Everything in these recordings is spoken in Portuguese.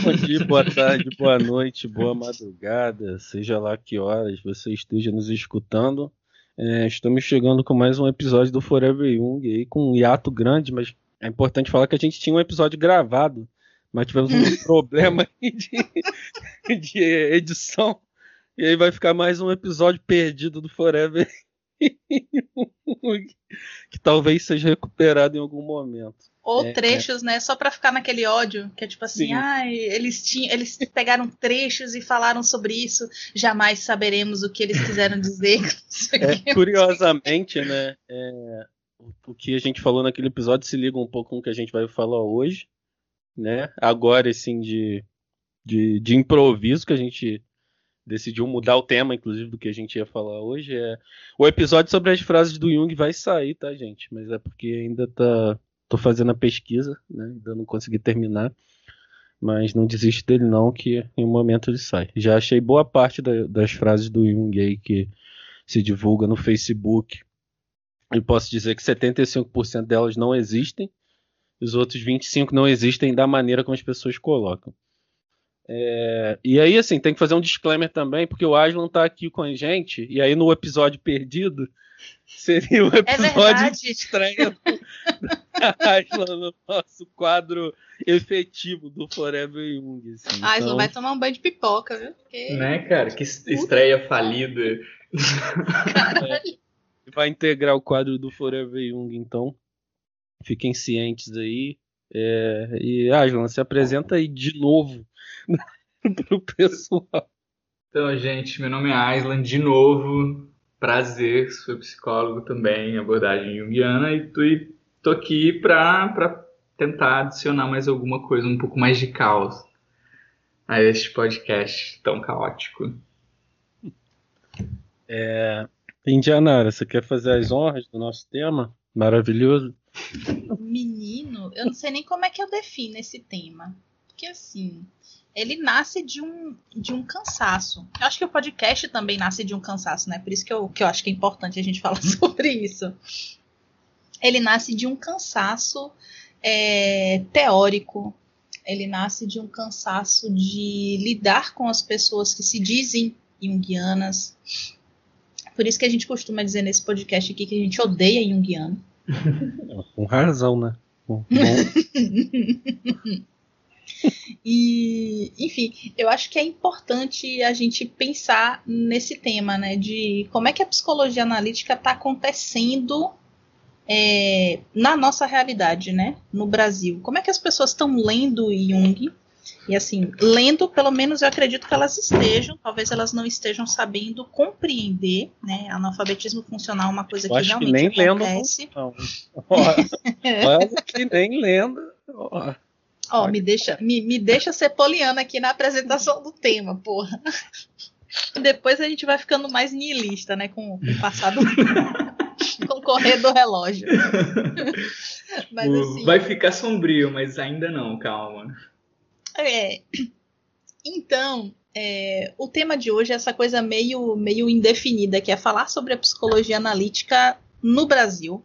Bom dia, boa tarde, boa noite, boa madrugada, seja lá que horas você esteja nos escutando. É, estamos chegando com mais um episódio do Forever Young aí com um hiato grande, mas é importante falar que a gente tinha um episódio gravado, mas tivemos um problema de, de edição. E aí vai ficar mais um episódio perdido do Forever que talvez seja recuperado em algum momento. Ou é, trechos, é. né? Só para ficar naquele ódio, que é tipo assim, ah, eles tinham, eles pegaram trechos e falaram sobre isso, jamais saberemos o que eles quiseram dizer. É, curiosamente, né? É, o que a gente falou naquele episódio se liga um pouco com o que a gente vai falar hoje, né? Agora, assim, de, de, de improviso que a gente decidiu mudar o tema, inclusive, do que a gente ia falar hoje. É... O episódio sobre as frases do Jung vai sair, tá, gente? Mas é porque ainda tá. Tô fazendo a pesquisa, né? Ainda não consegui terminar. Mas não desiste dele, não, que em um momento ele sai. Já achei boa parte da, das frases do Jung aí que se divulga no Facebook. E posso dizer que 75% delas não existem. Os outros 25% não existem da maneira como as pessoas colocam. É, e aí, assim, tem que fazer um disclaimer também, porque o Aslan tá aqui com a gente, e aí no episódio perdido seria o é episódio é de estreia do Aslan no nosso quadro efetivo do Forever Young. Assim. Aslan então... vai tomar um banho de pipoca, viu? Porque... Né, cara? Que estreia falida. É, vai integrar o quadro do Forever Young, então. Fiquem cientes aí. É, e Aslan, se apresenta aí de novo pro pessoal. Então, gente, meu nome é Aislan, de novo, prazer, sou psicólogo também, abordagem junguiana, e tô, tô aqui para tentar adicionar mais alguma coisa, um pouco mais de caos a este podcast tão caótico. É, Indianara, você quer fazer as honras do nosso tema? Maravilhoso. Menino, eu não sei nem como é que eu defino esse tema. Porque assim, ele nasce de um, de um cansaço. Eu acho que o podcast também nasce de um cansaço, né? Por isso que eu, que eu acho que é importante a gente falar sobre isso. Ele nasce de um cansaço é, teórico, ele nasce de um cansaço de lidar com as pessoas que se dizem junguianas. Por isso que a gente costuma dizer nesse podcast aqui que a gente odeia junguiano. Com razão, né? E, enfim, eu acho que é importante a gente pensar nesse tema, né? De como é que a psicologia analítica está acontecendo é, na nossa realidade, né? No Brasil. Como é que as pessoas estão lendo Jung? E assim, lendo, pelo menos eu acredito que elas estejam, talvez elas não estejam sabendo compreender, né? Analfabetismo funcional é uma coisa eu que realmente que nem acontece. Lendo, não. Olha que nem lendo. Ó, oh, me deixa, me, me deixa ser poliana aqui na apresentação do tema, porra. Depois a gente vai ficando mais niilista, né? Com, com o passado. com o correr do relógio. mas, assim, vai ficar sombrio, mas ainda não, calma. É. Então, é, o tema de hoje é essa coisa meio, meio indefinida, que é falar sobre a psicologia analítica no Brasil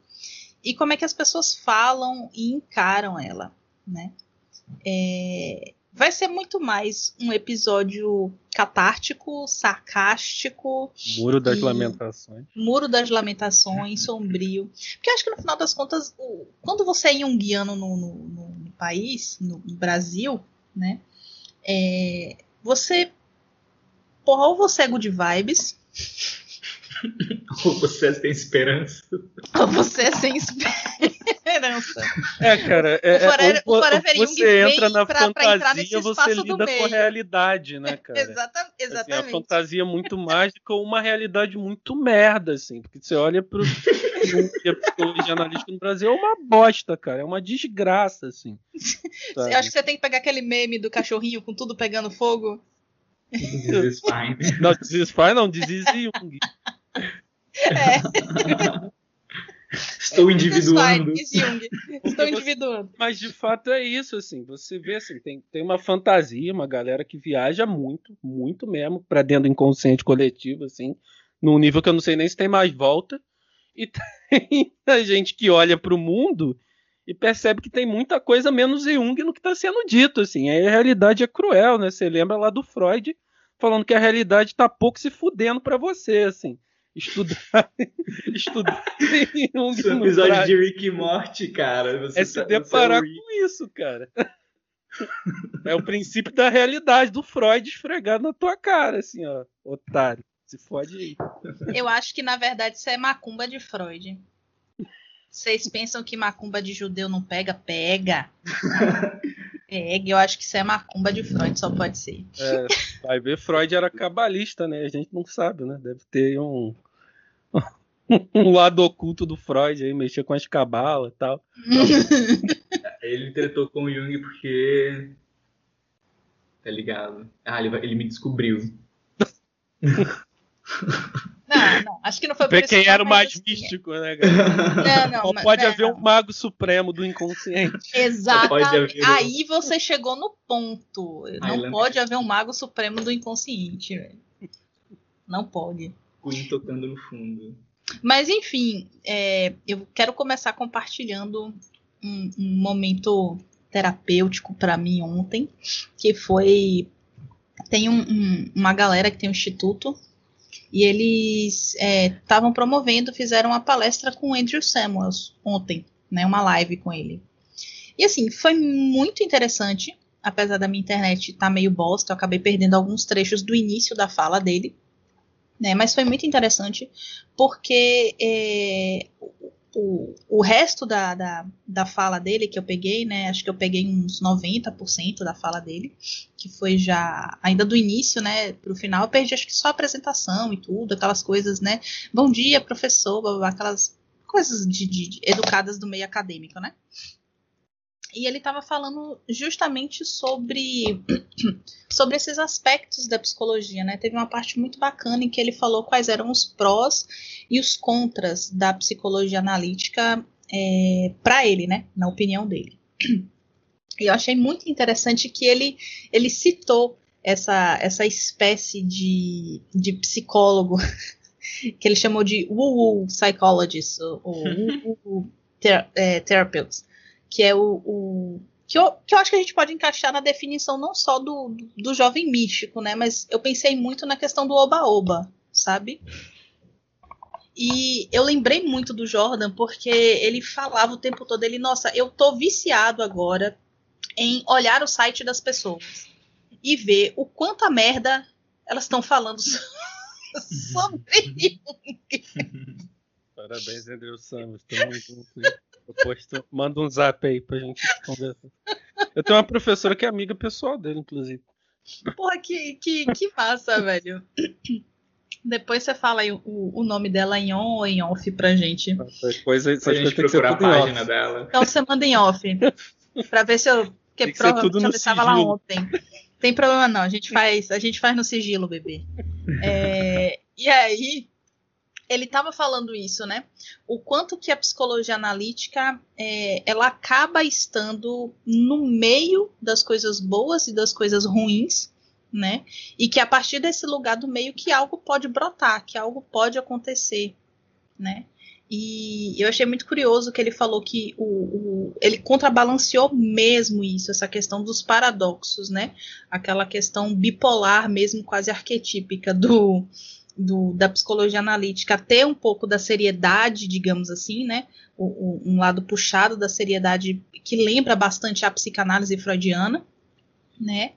e como é que as pessoas falam e encaram ela, né? É, vai ser muito mais um episódio catártico, sarcástico. Muro das lamentações. Muro das lamentações, sombrio. Porque eu acho que no final das contas, quando você é junguiano no, no, no país, no Brasil, né? É, você. Porra, ou você é good vibes. Ou você é sem esperança. Ou você é sem esperança. É, cara, é, o Forever, o, o você entra na pra, fantasia, pra você lida com a realidade, né, cara? Exata, exatamente. Assim, a fantasia é muito mágica ou uma realidade muito merda, assim. Porque você olha pro a psicologia analítica no Brasil é uma bosta, cara. É uma desgraça, assim. Sabe? Eu acho que você tem que pegar aquele meme do cachorrinho com tudo pegando fogo. Is fine. Não, is fine, não, is Jung. É. Estou individuando. Estou individuando. Mas de fato é isso, assim. Você vê assim, tem, tem uma fantasia, uma galera que viaja muito, muito mesmo, para dentro do inconsciente coletivo, assim, num nível que eu não sei nem se tem mais volta. E tem a gente que olha para o mundo e percebe que tem muita coisa menos Jung no que está sendo dito, assim. Aí a realidade é cruel, né? Você lembra lá do Freud falando que a realidade está pouco se fudendo para você, assim. Estudar, estudar Jung Esse episódio de Rick e Morty, cara. Você é se tá, deparar é com isso, cara. É o princípio da realidade do Freud esfregado na tua cara, assim, ó, otário. Se fode aí. Eu acho que, na verdade, isso é macumba de Freud. Vocês pensam que macumba de judeu não pega? Pega. Pega. Eu acho que isso é macumba de Freud, só pode ser. É, vai ver, Freud era cabalista, né? A gente não sabe, né? Deve ter um, um lado oculto do Freud aí, mexer com as cabalas e tal. ele tretou com o Jung porque. Tá ligado? Ah, ele, ele me descobriu. Não, não, acho que não foi Ver quem era o mais assim. místico, né, cara? Não, não, pode haver um mago supremo do inconsciente. Exatamente. Aí você chegou no ponto. Não pode haver um mago supremo do inconsciente, velho. Não pode. Queen tocando no fundo. Mas enfim, é, eu quero começar compartilhando um, um momento terapêutico para mim ontem, que foi tem um, um, uma galera que tem um instituto e eles estavam é, promovendo, fizeram uma palestra com o Andrew Samuels ontem, né, uma live com ele. E assim, foi muito interessante, apesar da minha internet estar tá meio bosta, eu acabei perdendo alguns trechos do início da fala dele, né, mas foi muito interessante, porque é, o, o resto da, da, da fala dele que eu peguei, né? Acho que eu peguei uns 90% da fala dele, que foi já ainda do início, né, pro final. Eu perdi acho que só a apresentação e tudo, aquelas coisas, né? Bom dia, professor, blá, blá, aquelas coisas de, de, de educadas do meio acadêmico, né? E ele estava falando justamente sobre sobre esses aspectos da psicologia, né? Teve uma parte muito bacana em que ele falou quais eram os prós e os contras da psicologia analítica é, para ele, né? Na opinião dele. E eu achei muito interessante que ele ele citou essa essa espécie de, de psicólogo que ele chamou de woo-woo psychologist, ou woo-woo ter, é, therapeutes que é o, o que, eu, que eu acho que a gente pode encaixar na definição não só do, do, do jovem místico, né? Mas eu pensei muito na questão do oba-oba, sabe? E eu lembrei muito do Jordan porque ele falava o tempo todo, ele, nossa, eu tô viciado agora em olhar o site das pessoas e ver o quanto a merda elas estão falando sobre Parabéns, Andrew Samus. Tamo junto. Depois tu manda um zap aí pra gente conversar. Eu tenho uma professora que é amiga pessoal dele, inclusive. Porra, que, que, que massa, velho. Depois você fala aí o, o nome dela em on ou em off pra gente. Depois a gente procurar a página dela. Então você manda em off. pra ver se eu. Porque provavelmente eu estava lá ontem. Tem problema não, a gente faz, a gente faz no sigilo, bebê. É, e aí, ele estava falando isso, né? O quanto que a psicologia analítica é, ela acaba estando no meio das coisas boas e das coisas ruins, né? E que a partir desse lugar do meio que algo pode brotar, que algo pode acontecer, né? E eu achei muito curioso que ele falou que o, o, ele contrabalanceou mesmo isso, essa questão dos paradoxos, né? Aquela questão bipolar mesmo, quase arquetípica do do, da psicologia analítica ter um pouco da seriedade, digamos assim, né? O, o, um lado puxado da seriedade que lembra bastante a psicanálise freudiana, né?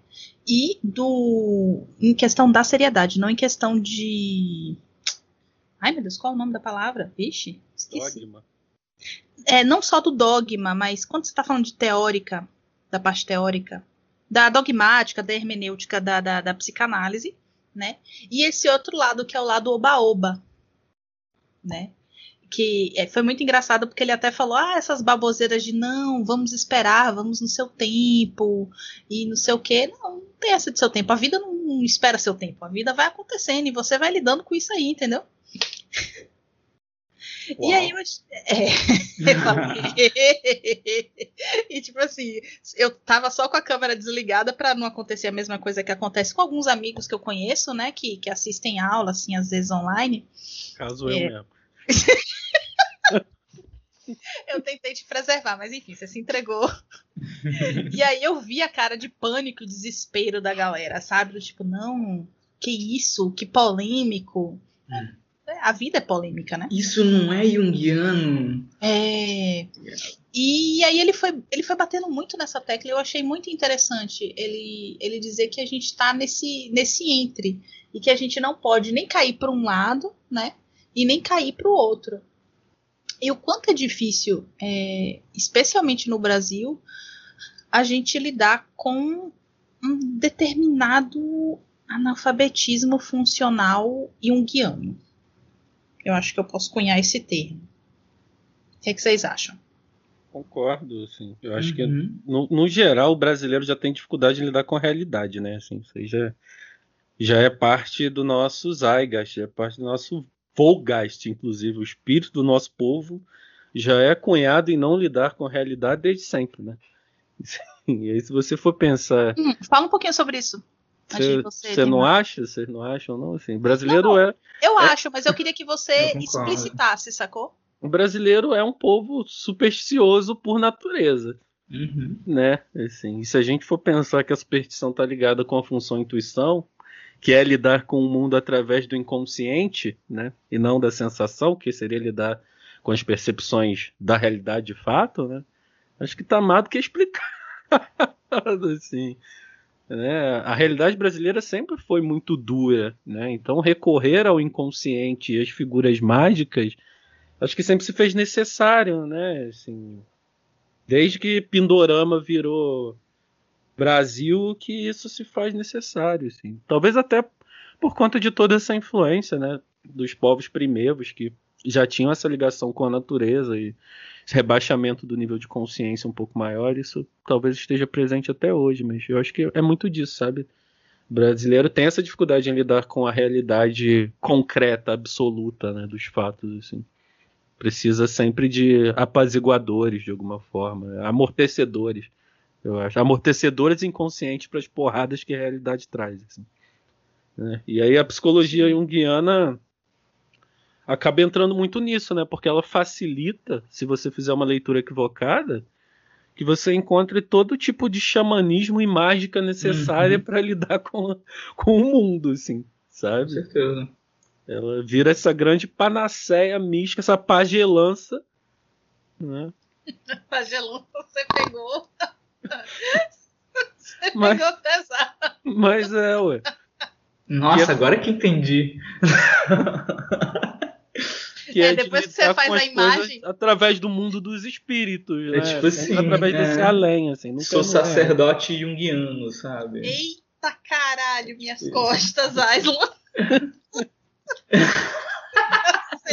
E do em questão da seriedade, não em questão de Ai, meu Deus, qual é o nome da palavra? Vixe, esqueci. Dogma. É, não só do dogma, mas quando você está falando de teórica, da parte teórica, da dogmática, da hermenêutica da, da, da psicanálise, né? E esse outro lado que é o lado oba-oba, né? Que é, foi muito engraçado porque ele até falou: ah, essas baboseiras de não, vamos esperar, vamos no seu tempo e não sei o que. Não, não tem essa de seu tempo. A vida não espera seu tempo. A vida vai acontecendo e você vai lidando com isso aí, entendeu? Uau. E aí eu, é, e tipo assim, eu tava só com a câmera desligada para não acontecer a mesma coisa que acontece com alguns amigos que eu conheço, né, que, que assistem aula assim às vezes online. Caso é. eu mesmo. eu tentei te preservar, mas enfim, você se entregou. e aí eu vi a cara de pânico e desespero da galera, sabe? Do tipo, não, que isso, que polêmico. É, a vida é polêmica, né? Isso não é junguiano. É. E aí ele foi, ele foi batendo muito nessa tecla e eu achei muito interessante ele, ele dizer que a gente está nesse, nesse entre e que a gente não pode nem cair para um lado, né? E nem cair para o outro. E o quanto é difícil, é, especialmente no Brasil, a gente lidar com um determinado analfabetismo funcional junguiano. Eu acho que eu posso cunhar esse termo. O que, é que vocês acham? Concordo, assim. Eu acho uhum. que, no, no, geral, o brasileiro já tem dificuldade em lidar com a realidade, né? Assim, isso aí já, já é parte do nosso zeitgeist, é parte do nosso Volgeist, inclusive. O espírito do nosso povo já é cunhado em não lidar com a realidade desde sempre, né? E aí, se você for pensar. Hum, fala um pouquinho sobre isso. Você não acha? Vocês não acham, não? Assim, brasileiro não, não. é. Eu é... acho, mas eu queria que você explicitasse, sacou? O brasileiro é um povo supersticioso por natureza. Uhum. Né? Assim, e se a gente for pensar que a superstição está ligada com a função intuição, que é lidar com o mundo através do inconsciente, né? E não da sensação, que seria lidar com as percepções da realidade de fato, né? Acho que está mais do que explicado, assim. Né? A realidade brasileira sempre foi muito dura, né? Então recorrer ao inconsciente e às figuras mágicas, acho que sempre se fez necessário, né? Assim, desde que Pindorama virou Brasil, que isso se faz necessário, assim. Talvez até por conta de toda essa influência, né? Dos povos primeiros que já tinham essa ligação com a natureza e rebaixamento do nível de consciência um pouco maior, isso talvez esteja presente até hoje, mas eu acho que é muito disso, sabe? O brasileiro tem essa dificuldade em lidar com a realidade concreta, absoluta, né, dos fatos, assim. Precisa sempre de apaziguadores, de alguma forma, amortecedores, eu acho. Amortecedores inconscientes para as porradas que a realidade traz, assim. Né? E aí a psicologia junguiana acaba entrando muito nisso, né? Porque ela facilita, se você fizer uma leitura equivocada, que você encontre todo tipo de xamanismo e mágica necessária uhum. para lidar com, com o mundo, assim, sabe? Com certeza. Ela vira essa grande panaceia mística, essa pagelança, né? pagelança você pegou. Você mas, pegou pesado. Mas é, ué. Nossa, é... agora que entendi. Que é, é depois que você faz a imagem. Através do mundo dos espíritos, é né? É tipo assim. Através é... desse além, assim. Sou sacerdote junguiano, sabe? Eita caralho, minhas costas, Aislan.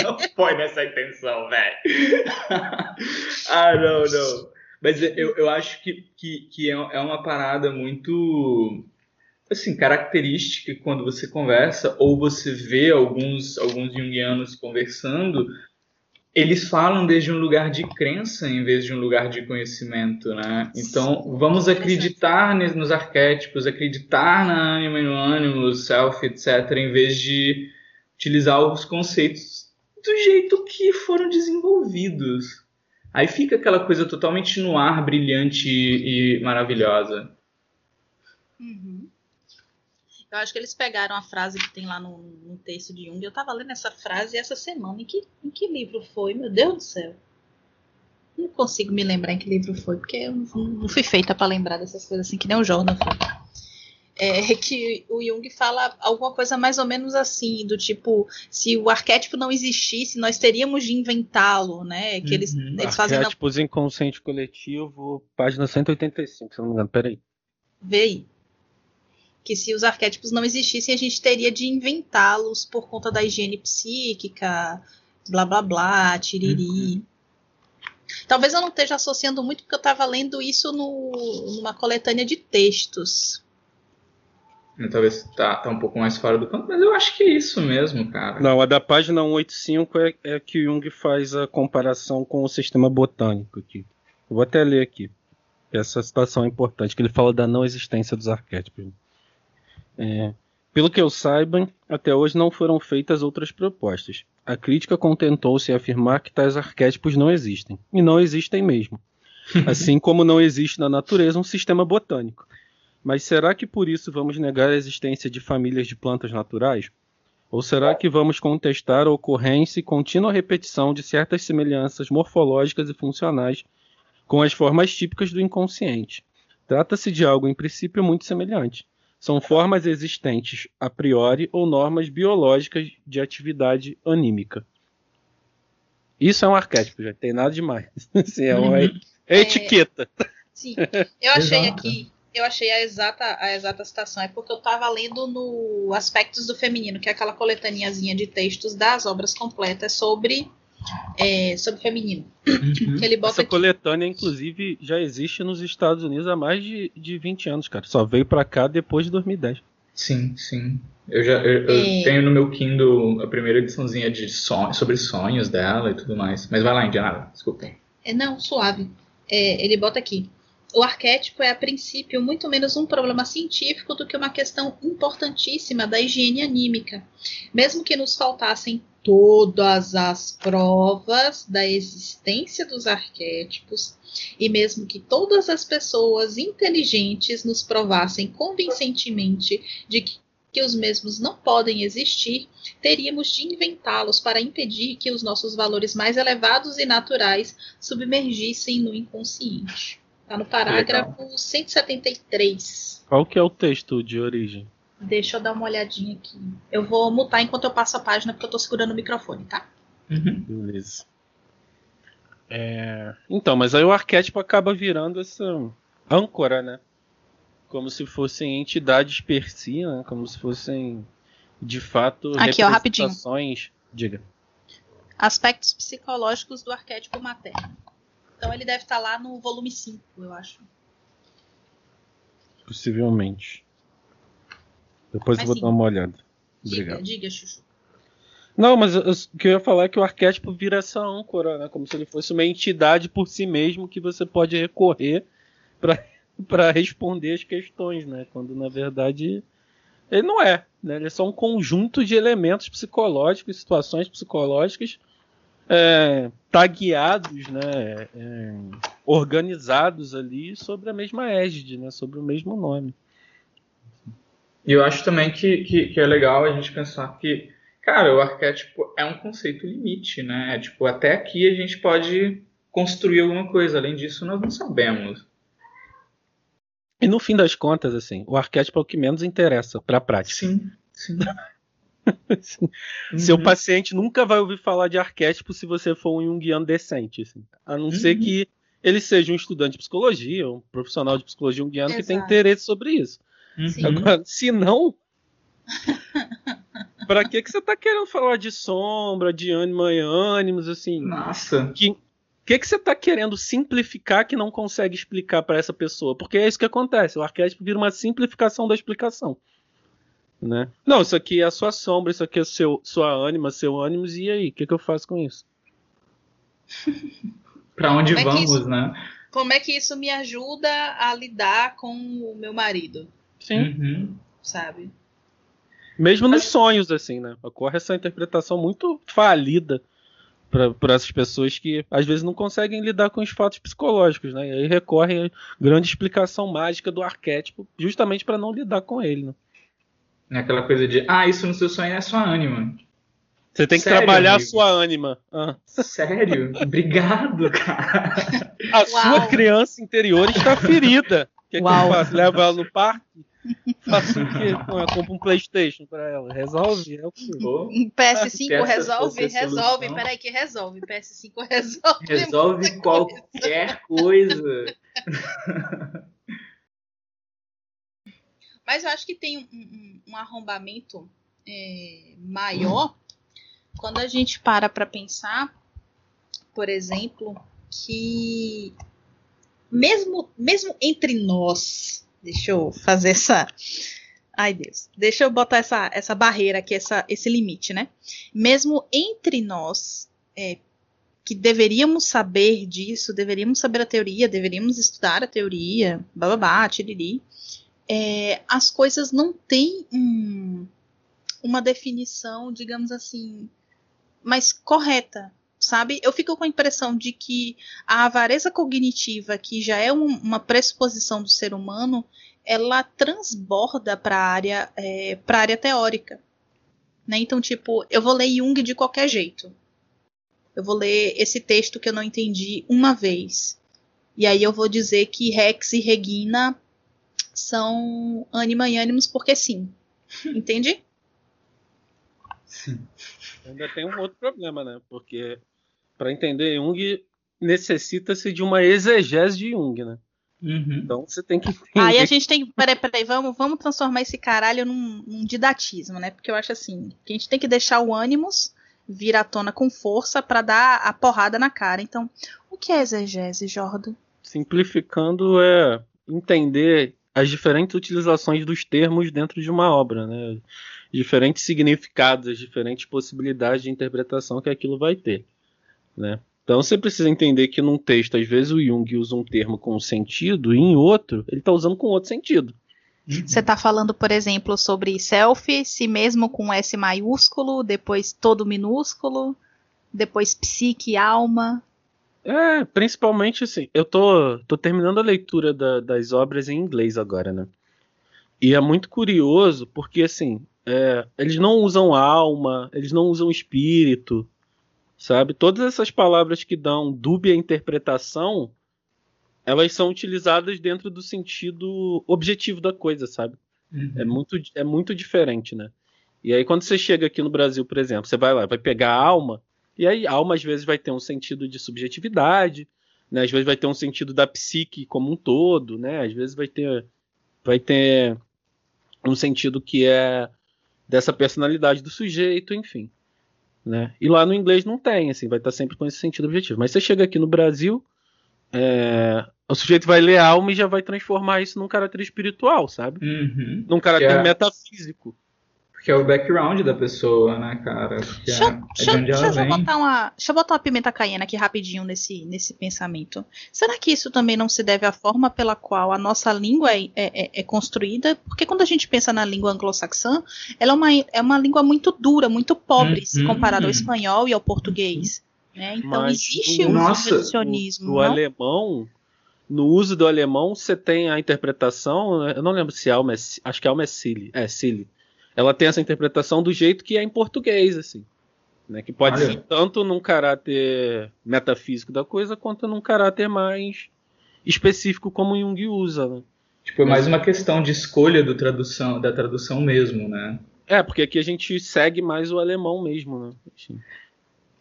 não foi nessa intenção, velho. ah, não, não. Mas eu, eu acho que, que, que é, é uma parada muito assim, característica quando você conversa ou você vê alguns alguns junguianos conversando, eles falam desde um lugar de crença em vez de um lugar de conhecimento, né? Então, vamos acreditar nos arquétipos, acreditar na ânima e no ânimo, self, etc, em vez de utilizar os conceitos do jeito que foram desenvolvidos. Aí fica aquela coisa totalmente no ar, brilhante e maravilhosa. Uhum. Eu acho que eles pegaram a frase que tem lá no, no texto de Jung. Eu estava lendo essa frase essa semana. Em que, em que livro foi? Meu Deus do céu. Não consigo me lembrar em que livro foi, porque eu não, não fui feita para lembrar dessas coisas assim, que nem o Jordan foi. É que o Jung fala alguma coisa mais ou menos assim, do tipo, se o arquétipo não existisse, nós teríamos de inventá-lo, né? Que eles, uhum. eles fazem. Arquétipos inconsciente coletivo, página 185, se não me engano, peraí. Vê aí que se os arquétipos não existissem, a gente teria de inventá-los por conta da higiene psíquica, blá blá blá, tiriri. Uhum. Talvez eu não esteja associando muito, porque eu estava lendo isso no, numa coletânea de textos. Talvez tá, tá um pouco mais fora do campo, mas eu acho que é isso mesmo, cara. Não, a da página 185 é, é que Jung faz a comparação com o sistema botânico aqui. Eu vou até ler aqui. Essa situação é importante, que ele fala da não existência dos arquétipos. É, Pelo que eu saiba, até hoje não foram feitas outras propostas. A crítica contentou-se em afirmar que tais arquétipos não existem. E não existem mesmo. Assim como não existe na natureza um sistema botânico. Mas será que por isso vamos negar a existência de famílias de plantas naturais? Ou será que vamos contestar a ocorrência e contínua repetição de certas semelhanças morfológicas e funcionais com as formas típicas do inconsciente? Trata-se de algo em princípio muito semelhante. São formas existentes a priori ou normas biológicas de atividade anímica. Isso é um arquétipo, já tem nada demais. Assim, é uma Uhum. é etiqueta. Sim, eu achei Exato. aqui, eu achei a exata, a exata citação, é porque eu tava lendo no Aspectos do Feminino, que é aquela coletaniazinha de textos das obras completas sobre, é, sobre feminino. Uhum. Ele bota Essa aqui. coletânea, inclusive, já existe nos Estados Unidos há mais de, de 20 anos, cara. Só veio pra cá depois de 2010. Sim, sim. Eu já eu, eu É. tenho no meu Kindle a primeira ediçãozinha de son sobre sonhos dela e tudo mais. Mas vai lá, Indiana, desculpa. É, não, suave. É, ele bota aqui. O arquétipo é, a princípio, muito menos um problema científico do que uma questão importantíssima da higiene anímica. Mesmo que nos faltassem todas as provas da existência dos arquétipos, e mesmo que todas as pessoas inteligentes nos provassem convincentemente de que, que os mesmos não podem existir, teríamos de inventá-los para impedir que os nossos valores mais elevados e naturais submergissem no inconsciente. Está no parágrafo 173. Qual que é o texto de origem? Deixa eu dar uma olhadinha aqui. Eu vou mutar enquanto eu passo a página, porque eu tô segurando o microfone, tá? Uhum. Beleza. É, Então, mas aí o arquétipo acaba virando essa âncora, né? Como se fossem entidades per si, né? Como se fossem, de fato, Aqui, ó, rapidinho. representações... Diga. Aspectos psicológicos do arquétipo materno. Então ele deve estar lá no volume 5, eu acho. Possivelmente. Depois Mas eu vou sim. dar uma olhada. Diga, Obrigado. diga, Chuchu. Não, mas eu- eu- o que eu ia falar é que o arquétipo vira essa âncora, né? Como se ele fosse uma entidade por si mesmo que você pode recorrer para responder as questões, né? Quando na verdade ele não é, né? Ele é só um conjunto de elementos psicológicos, situações psicológicas é, tagueados, né? É, organizados ali sobre a mesma égide, né? Sobre o mesmo nome. E eu acho também que, que, que é legal a gente pensar que, cara, o arquétipo é um conceito limite, né? É, tipo, até aqui a gente pode construir alguma coisa, além disso nós não sabemos. E no fim das contas, assim, o arquétipo é o que menos interessa para a prática. Sim, sim. Seu Uhum. paciente nunca vai ouvir falar de arquétipo se você for um junguiano decente, assim. A não ser Uhum. que ele seja um estudante de psicologia, um profissional de psicologia junguiano que tem interesse sobre isso. Uhum. Sim. Agora, se não, pra que que você tá querendo falar de sombra, de ânima e ânimos, assim? Nossa. Que que que você tá querendo simplificar que não consegue explicar pra essa pessoa? Porque é isso que acontece. O arquétipo vira uma simplificação da explicação. Né? Não, isso aqui é a sua sombra, isso aqui é seu, sua ânima, seu ânimos, e aí? O que, que eu faço com isso? Pra onde Como é que vamos, isso- né? Como é que isso me ajuda a lidar com o meu marido, Sim. Uhum. sabe? Mesmo nos sonhos, assim, né? Ocorre essa interpretação muito falida para essas pessoas que às vezes não conseguem lidar com os fatos psicológicos, né? E aí recorrem à grande explicação mágica do arquétipo, justamente para não lidar com ele, né? É aquela coisa de, ah, isso no seu sonho é sua ânima. Você tem que Sério, trabalhar amigo? a sua ânima. Ah. Sério? Obrigado, cara. A Uau. sua criança interior está ferida. O que, que eu Uau. faço? Levo ela no parque? Faço o quê? Não, eu compro um Playstation para ela. Resolve? É o quê? Pô, PS5 Se essa resolve? Resolve. Peraí que resolve. PS5 resolve. Resolve qualquer coisa. Mas eu acho que tem um, um- um arrombamento é, maior quando a gente para para pensar, por exemplo, que mesmo, mesmo entre nós, deixa eu fazer essa. Ai Deus, deixa eu botar essa, essa barreira aqui, essa, esse limite, né? Mesmo entre nós, é, que deveríamos saber disso, deveríamos saber a teoria, deveríamos estudar a teoria, bababá, tiriri, é, as coisas não têm um, uma definição, digamos assim, mais correta, sabe? Eu fico com a impressão de que a avareza cognitiva, que já é um, uma pressuposição do ser humano, ela transborda para a área, é, para área teórica. Né? Então, tipo, eu vou ler Jung de qualquer jeito. Eu vou ler esse texto que eu não entendi uma vez. E aí eu vou dizer que Rex e Regina são ânima e ânimos porque sim. Entende? Sim. Ainda tem um outro problema, né? Porque para entender Jung necessita-se de uma exegese de Jung, né? Uhum. Então você tem que. Entender... Aí a gente tem. Peraí, peraí, vamos, vamos transformar esse caralho num, num, didatismo, né? Porque eu acho assim: que a gente tem que deixar o ânimos vir à tona com força para dar a porrada na cara. Então, o que é exegese, Jordo? Simplificando, é entender as diferentes utilizações dos termos dentro de uma obra, né? Diferentes significados, as diferentes possibilidades de interpretação que aquilo vai ter, né? Então você precisa entender que num texto, às vezes o Jung usa um termo com um sentido e em outro ele está usando com outro sentido. Você está falando, por exemplo, sobre self, si mesmo com S maiúsculo, depois todo minúsculo, depois psique, alma. É, principalmente assim, eu tô, tô terminando a leitura da, das obras em inglês agora, né? E é muito curioso porque assim, é, eles não usam alma, eles não usam espírito, sabe? Todas essas palavras que dão dúbia interpretação, elas são utilizadas dentro do sentido objetivo da coisa, sabe? Uhum. É, muito, é muito diferente, né? E aí quando você chega aqui no Brasil, por exemplo, você vai lá, vai pegar a alma, e aí alma às vezes vai ter um sentido de subjetividade, né? Às vezes vai ter um sentido da psique como um todo, né? Às vezes vai ter vai ter um sentido que é dessa personalidade do sujeito, enfim. Né? E lá no inglês não tem, assim, vai estar sempre com esse sentido objetivo. Mas você chega aqui no Brasil, é, o sujeito vai ler alma e já vai transformar isso num caráter espiritual, sabe? Uhum. Num caráter é... metafísico que é o background da pessoa, né, cara? deixa, é, deixa, é de deixa, eu botar uma, deixa eu botar uma pimenta caiena aqui rapidinho nesse, nesse pensamento. Será que isso também não se deve à forma pela qual a nossa língua é, é, é construída? Porque quando a gente pensa na língua anglo-saxã, ela é uma, é uma língua muito dura, muito pobre, se uhum, comparada ao espanhol e ao português. Né? Então Mas existe um reducionismo. O, o alemão, no uso do alemão, você tem a interpretação, eu não lembro se alma é, acho que alma é Silly, é Silly ela tem essa interpretação do jeito que é em português, assim. Né, que pode Olha. ser tanto num caráter metafísico da coisa, quanto num caráter mais específico como Jung usa. Né? Tipo, é mais uma questão de escolha do tradução, da tradução mesmo, né? É, porque aqui a gente segue mais o alemão mesmo, né? Assim.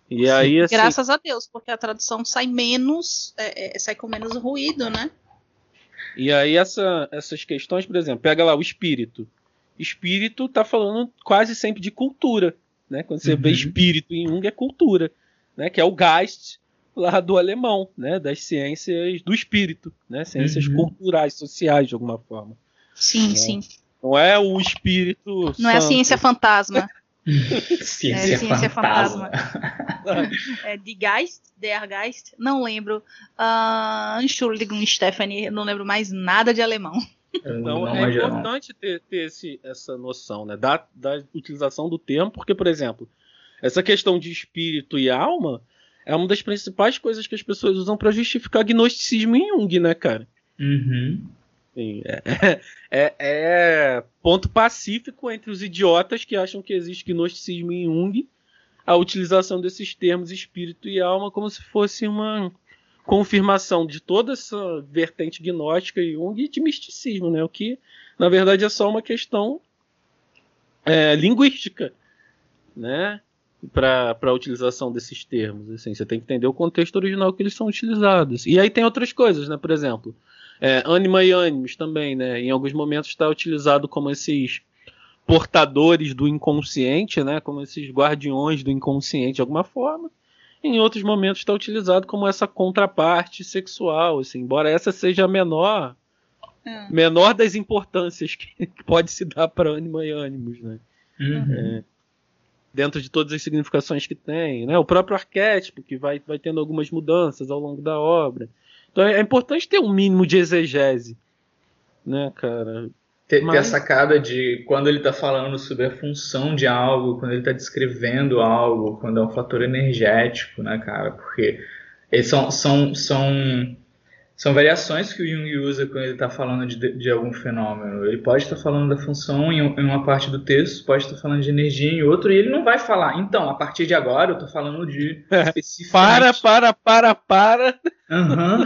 E aí, assim, Graças a Deus, porque a tradução sai menos, é, é, sai com menos ruído, né? E aí essa, essas questões, por exemplo, pega lá o espírito espírito está falando quase sempre de cultura. Né? Quando você uhum. vê espírito em Jung, é cultura, né? que é o Geist lá do alemão, né? das ciências do espírito, né? ciências uhum. culturais, sociais, de alguma forma. Sim, né? sim. Não é o espírito. Não santo. é a ciência fantasma. ciência, é, ciência fantasma. fantasma. é, de Geist, der Geist, não lembro. Uh, Entschuldigung, Stephanie, não lembro mais nada de alemão. Então é importante ter, ter esse, essa noção né, da, da utilização do termo, porque, por exemplo, essa questão de espírito e alma é uma das principais coisas que as pessoas usam para justificar gnosticismo em Jung, né, cara? Uhum. Sim, é, é, é, ponto pacífico entre os idiotas que acham que existe gnosticismo em Jung a utilização desses termos espírito e alma como se fosse uma confirmação de toda essa vertente gnóstica e Jung e de misticismo, né? O que, na verdade, é só uma questão é, linguística, né? Para a utilização desses termos. Assim, você tem que entender o contexto original que eles são utilizados. E aí tem outras coisas, né? Por exemplo, é, ânima e ânimos também, né? Em alguns momentos está utilizado como esses portadores do inconsciente, né? Como esses guardiões do inconsciente de alguma forma em outros momentos está utilizado como essa contraparte sexual, assim, embora essa seja a menor é. menor das importâncias que, pode se dar para ânima e ânimos, né? Uhum. É, dentro de todas as significações que tem, né? O próprio arquétipo que vai, vai tendo algumas mudanças ao longo da obra. Então é, é importante ter um mínimo de exegese, né, cara? Ter, Mas... ter a sacada de quando ele está falando sobre a função de algo, quando ele está descrevendo algo, quando é um fator energético, né, cara? Porque eles são, são, são, são variações que o Jung usa quando ele está falando de, de algum fenômeno. Ele pode estar tá falando da função em, em, uma parte do texto, pode estar tá falando de energia em outro, e ele não vai falar. Então, a partir de agora, eu estou falando de para, para, para, para. Uhum.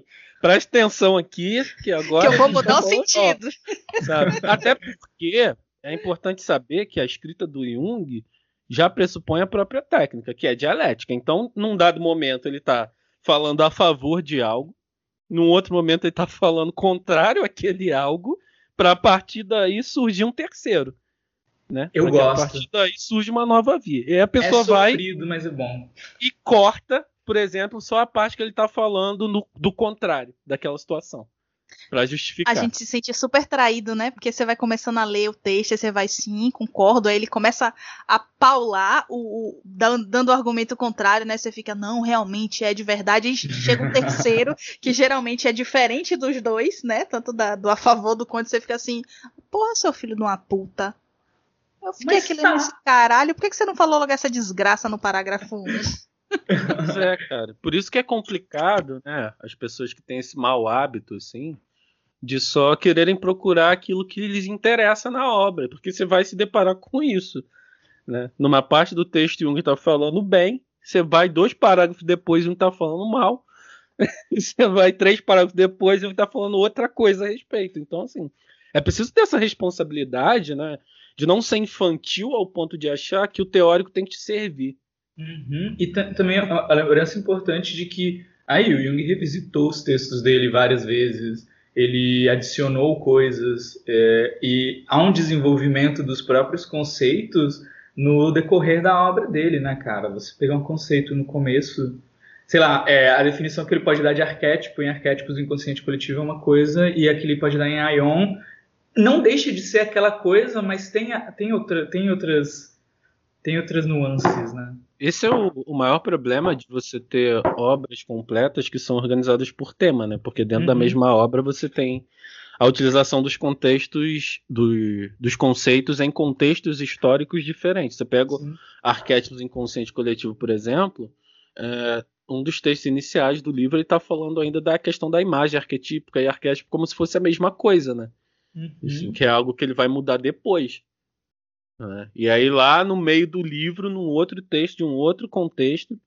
Preste atenção aqui, que agora. Que eu vou mudar o sentido. Ó, Até porque é importante saber que a escrita do Jung já pressupõe a própria técnica, que é dialética. Então, num dado momento, ele está falando a favor de algo, num outro momento, ele está falando contrário àquele algo, para a partir daí surgir um terceiro. Né? Eu gosto. A partir daí surge uma nova via. E a pessoa é sofrido, vai. mas é bom. E corta por exemplo, só a parte que ele tá falando no, do contrário daquela situação. Pra justificar. A gente se sente super traído, né? Porque você vai começando a ler o texto, aí você vai sim, concordo, aí ele começa a paular, o, o dando o argumento contrário, né? Você fica, não, realmente é de verdade. Aí chega um terceiro, que geralmente é diferente dos dois, né? Tanto da, do a favor do contra, você fica assim, porra, seu filho de uma puta. Eu fiquei Mas aqui tá. lendo esse caralho, por que, que você não falou logo essa desgraça no parágrafo 1? Pois é, cara. Por isso que é complicado, né? As pessoas que têm esse mau hábito, assim, de só quererem procurar aquilo que lhes interessa na obra, porque você vai se deparar com isso. Né? Numa parte do texto, Jung está falando bem, você vai dois parágrafos depois, um está falando mal, você vai três parágrafos depois, um está falando outra coisa a respeito. Então, assim, é preciso ter essa responsabilidade, né? De não ser infantil ao ponto de achar que o teórico tem que te servir. Uhum. E também a, a, lembrança importante de que aí o Jung revisitou os textos dele várias vezes, ele adicionou coisas é, e há um desenvolvimento dos próprios conceitos no decorrer da obra dele, né, cara? Você pegar um conceito no começo, sei lá, é, a definição que ele pode dar de arquétipo em arquétipos do inconsciente coletivo é uma coisa e a que ele pode dar em Aion não deixa de ser aquela coisa, mas tem, tem, outra, tem outras tem outras nuances, né? Esse é o, o, maior problema de você ter obras completas que são organizadas por tema, né? Porque dentro uhum. da mesma obra você tem a utilização dos contextos, do, dos conceitos em contextos históricos diferentes. Você pega Sim. arquétipos inconsciente coletivo, por exemplo, é, um dos textos iniciais do livro ele está falando ainda da questão da imagem arquetípica e arquétipo como se fosse a mesma coisa, né? Uhum. Que é algo que ele vai mudar depois. Né? E aí lá no meio do livro, num outro texto, de um outro contexto,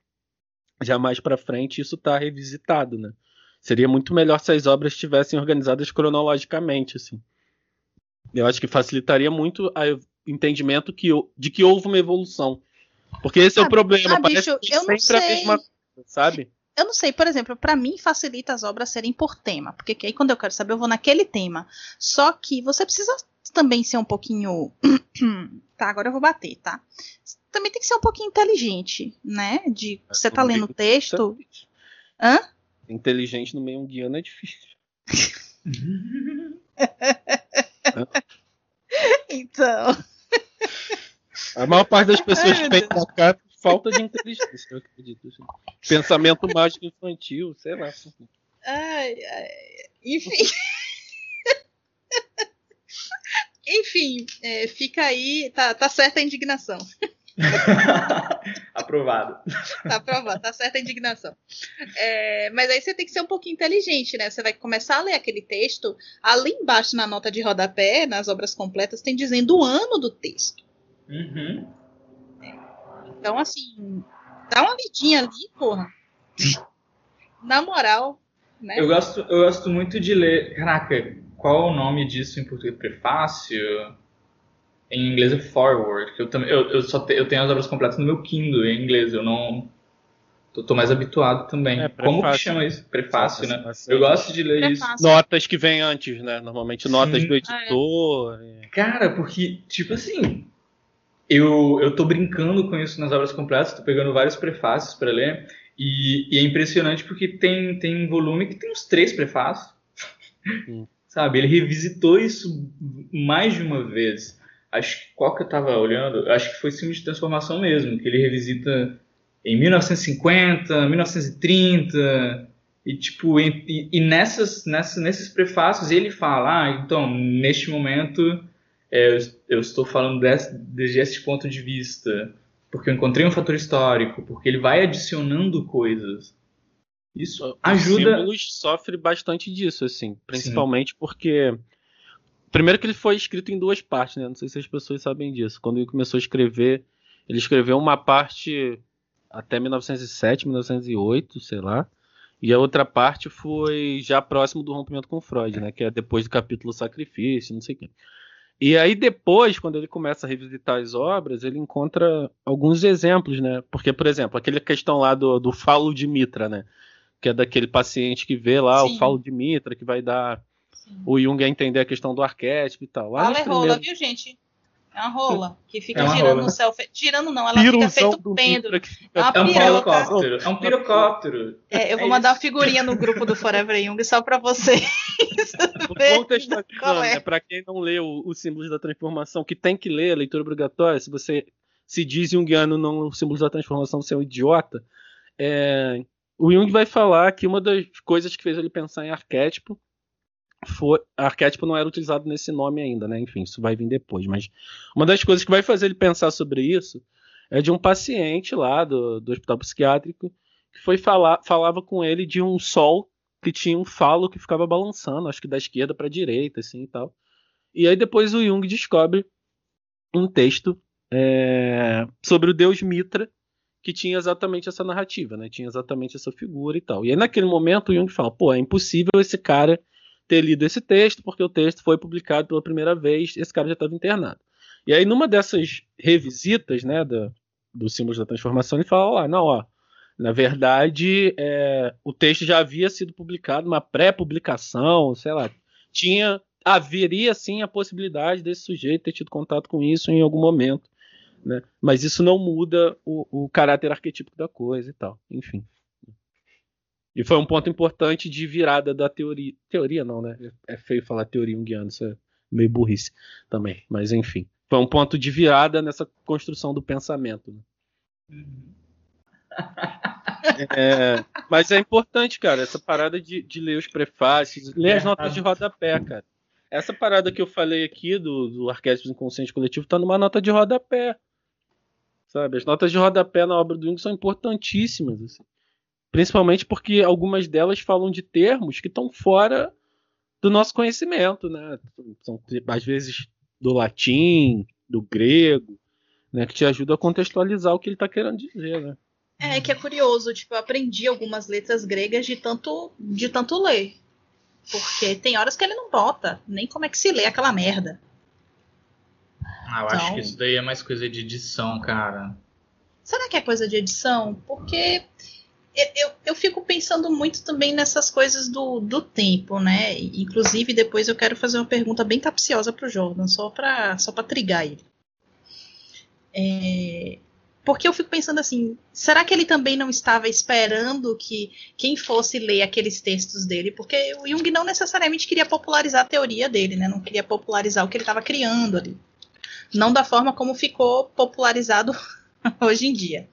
já mais para frente isso está revisitado, né? Seria muito melhor se as obras estivessem organizadas cronologicamente, assim. Eu acho que facilitaria muito o entendimento que, de que houve uma evolução. Porque esse ah, é o problema, ah, parece bicho, que é sempre a mesma coisa, sabe? Eu não sei, por exemplo, para mim facilita as obras serem por tema, porque aí quando eu quero saber eu vou naquele tema. Só que você precisa também ser um pouquinho. tá, agora eu vou bater, tá? Também tem que ser um pouquinho inteligente, né? De você tá lendo o texto. Hã? Inteligente no meio guiano é difícil. então. A maior parte das pessoas tem na cara falta de inteligência, eu acredito. Pensamento mágico infantil, sei lá. Ai, ai. Enfim. Enfim, é, fica aí, tá, tá certa a indignação. aprovado. Tá aprovado, tá certa a indignação. É, mas aí você tem que ser um pouquinho inteligente, né? Você vai começar a ler aquele texto, ali embaixo na nota de rodapé, nas obras completas, tem dizendo o ano do texto. Uhum. Então, assim, dá uma lidinha ali, porra. Na moral, né? Eu gosto, eu gosto muito de ler. Caraca, qual o nome disso em português? Prefácio? Em inglês é forward. Que eu, também, eu, eu, só te, eu tenho as obras completas no meu Kindle em inglês. Eu não. Eu tô mais habituado também. É, Como que chama isso? Prefácio, né? Eu gosto de ler prefácio. isso. Notas que vêm antes, né? Normalmente notas Sim. do editor. É. Cara, porque, tipo assim, eu, eu tô brincando com isso nas obras completas, tô pegando vários prefácios para ler, e, e, é impressionante porque tem, tem um volume que tem uns três prefácios. Hum sabe? Ele revisitou isso mais de uma vez. Acho que qual que eu estava olhando, acho que foi Filme de Transformação mesmo, que ele revisita em 1950, 1930, E, tipo, e, e nessas, nessas, nesses prefácios ele fala, ah, então, neste momento é, eu estou falando desse, desde esse ponto de vista, porque eu encontrei um fator histórico, porque ele vai adicionando coisas. Isso o ajuda. Símbolos sofre bastante disso, assim, principalmente Sim. porque primeiro que ele foi escrito em duas partes, né? Não sei se as pessoas sabem disso. Quando ele começou a escrever, ele escreveu uma parte até 1907, 1908, sei lá. E a outra parte foi já próximo do rompimento com Freud, né? Que é depois do capítulo Sacrifício, não sei o quê. E aí depois, quando ele começa a revisitar as obras, ele encontra alguns exemplos, né? Porque, por exemplo, aquela questão lá do, do falo de Mitra, né? Que é daquele paciente que vê lá Sim. o falo de Mitra, que vai dar Sim. o Jung a entender a questão do arquétipo e tal. Lá Fala é primeiros... rola, viu, gente? É uma rola que fica é girando rola. no céu. Fe... Girando não, ela fica feito pêndulo. É, uma é um pirocóptero. É um pirocóptero. É, eu vou é mandar uma figurinha no grupo do Forever Young só pra vocês. o está é. é para quem não leu os símbolos da transformação, que tem que ler a leitura obrigatória, se você se diz junguiano não os símbolos da transformação, você é um idiota. É, o Jung vai falar que uma das coisas que fez ele pensar em arquétipo foi, arquétipo não era utilizado nesse nome ainda, né? Enfim, isso vai vir depois. Mas uma das coisas que vai fazer ele pensar sobre isso é de um paciente lá do, do hospital psiquiátrico que foi falar, falava com ele de um sol que tinha um falo que ficava balançando, acho que da esquerda para a direita, assim e tal. E aí depois o Jung descobre um texto é, sobre o deus Mitra que tinha exatamente essa narrativa, né? Tinha exatamente essa figura e tal. E aí naquele momento o Jung fala, pô, é impossível esse cara ter lido esse texto, porque o texto foi publicado pela primeira vez, esse cara já estava internado. E aí, numa dessas revisitas, né, do, dos símbolos da transformação, ele fala lá, não, ó, na verdade, é, o texto já havia sido publicado, uma pré-publicação, sei lá, tinha, haveria sim a possibilidade desse sujeito ter tido contato com isso em algum momento, né? Mas isso não muda o, o caráter arquetípico da coisa e tal, enfim. E foi um ponto importante de virada da teoria. Teoria não, né? É feio falar teoria junguiana, isso é meio burrice também. Mas enfim. Foi um ponto de virada nessa construção do pensamento. Né? é, mas é importante, cara, essa parada de, de ler os prefácios, ler as notas de rodapé, cara. Essa parada que eu falei aqui do, do arquétipo inconsciente coletivo tá numa nota de rodapé. Sabe? As notas de rodapé na obra do Jung são importantíssimas. Assim. Principalmente porque algumas delas falam de termos que estão fora do nosso conhecimento, né? São às vezes do latim, do grego, né? Que te ajuda a contextualizar o que ele está querendo dizer, né? É que é curioso, tipo, eu aprendi algumas letras gregas de tanto de tanto ler. Porque tem horas que ele não bota nem como é que se lê aquela merda. Ah, eu então... acho que isso daí é mais coisa de edição, cara. Será que é coisa de edição? Porque eu, eu fico pensando muito também nessas coisas do, do tempo, né? Inclusive, depois eu quero fazer uma pergunta bem capciosa para o Jordan, só para só trigar ele. É, porque eu fico pensando assim, será que ele também não estava esperando que quem fosse ler aqueles textos dele? Porque o Jung não necessariamente queria popularizar a teoria dele, né? Não queria popularizar o que ele estava criando ali. Não da forma como ficou popularizado hoje em dia.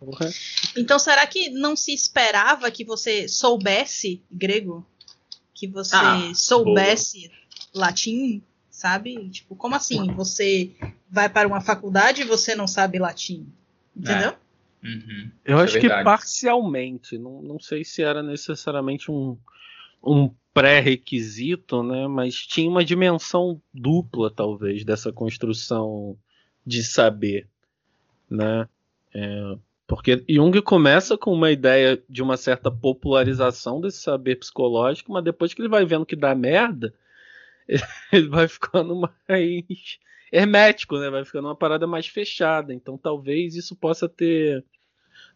Uhum. Então, será que não se esperava que você soubesse grego? Que você ah, soubesse boa. latim? Sabe? Tipo, como assim? Você vai para uma faculdade e você não sabe latim? Entendeu? É. Uhum. Eu acho é que parcialmente. Não, não sei se era necessariamente um, um pré-requisito, né? Mas tinha uma dimensão dupla, talvez, dessa construção de saber, né? É, porque Jung começa com uma ideia de uma certa popularização desse saber psicológico, mas depois que ele vai vendo que dá merda, ele vai ficando mais hermético, né? Vai ficando uma parada mais fechada. Então talvez isso possa ter,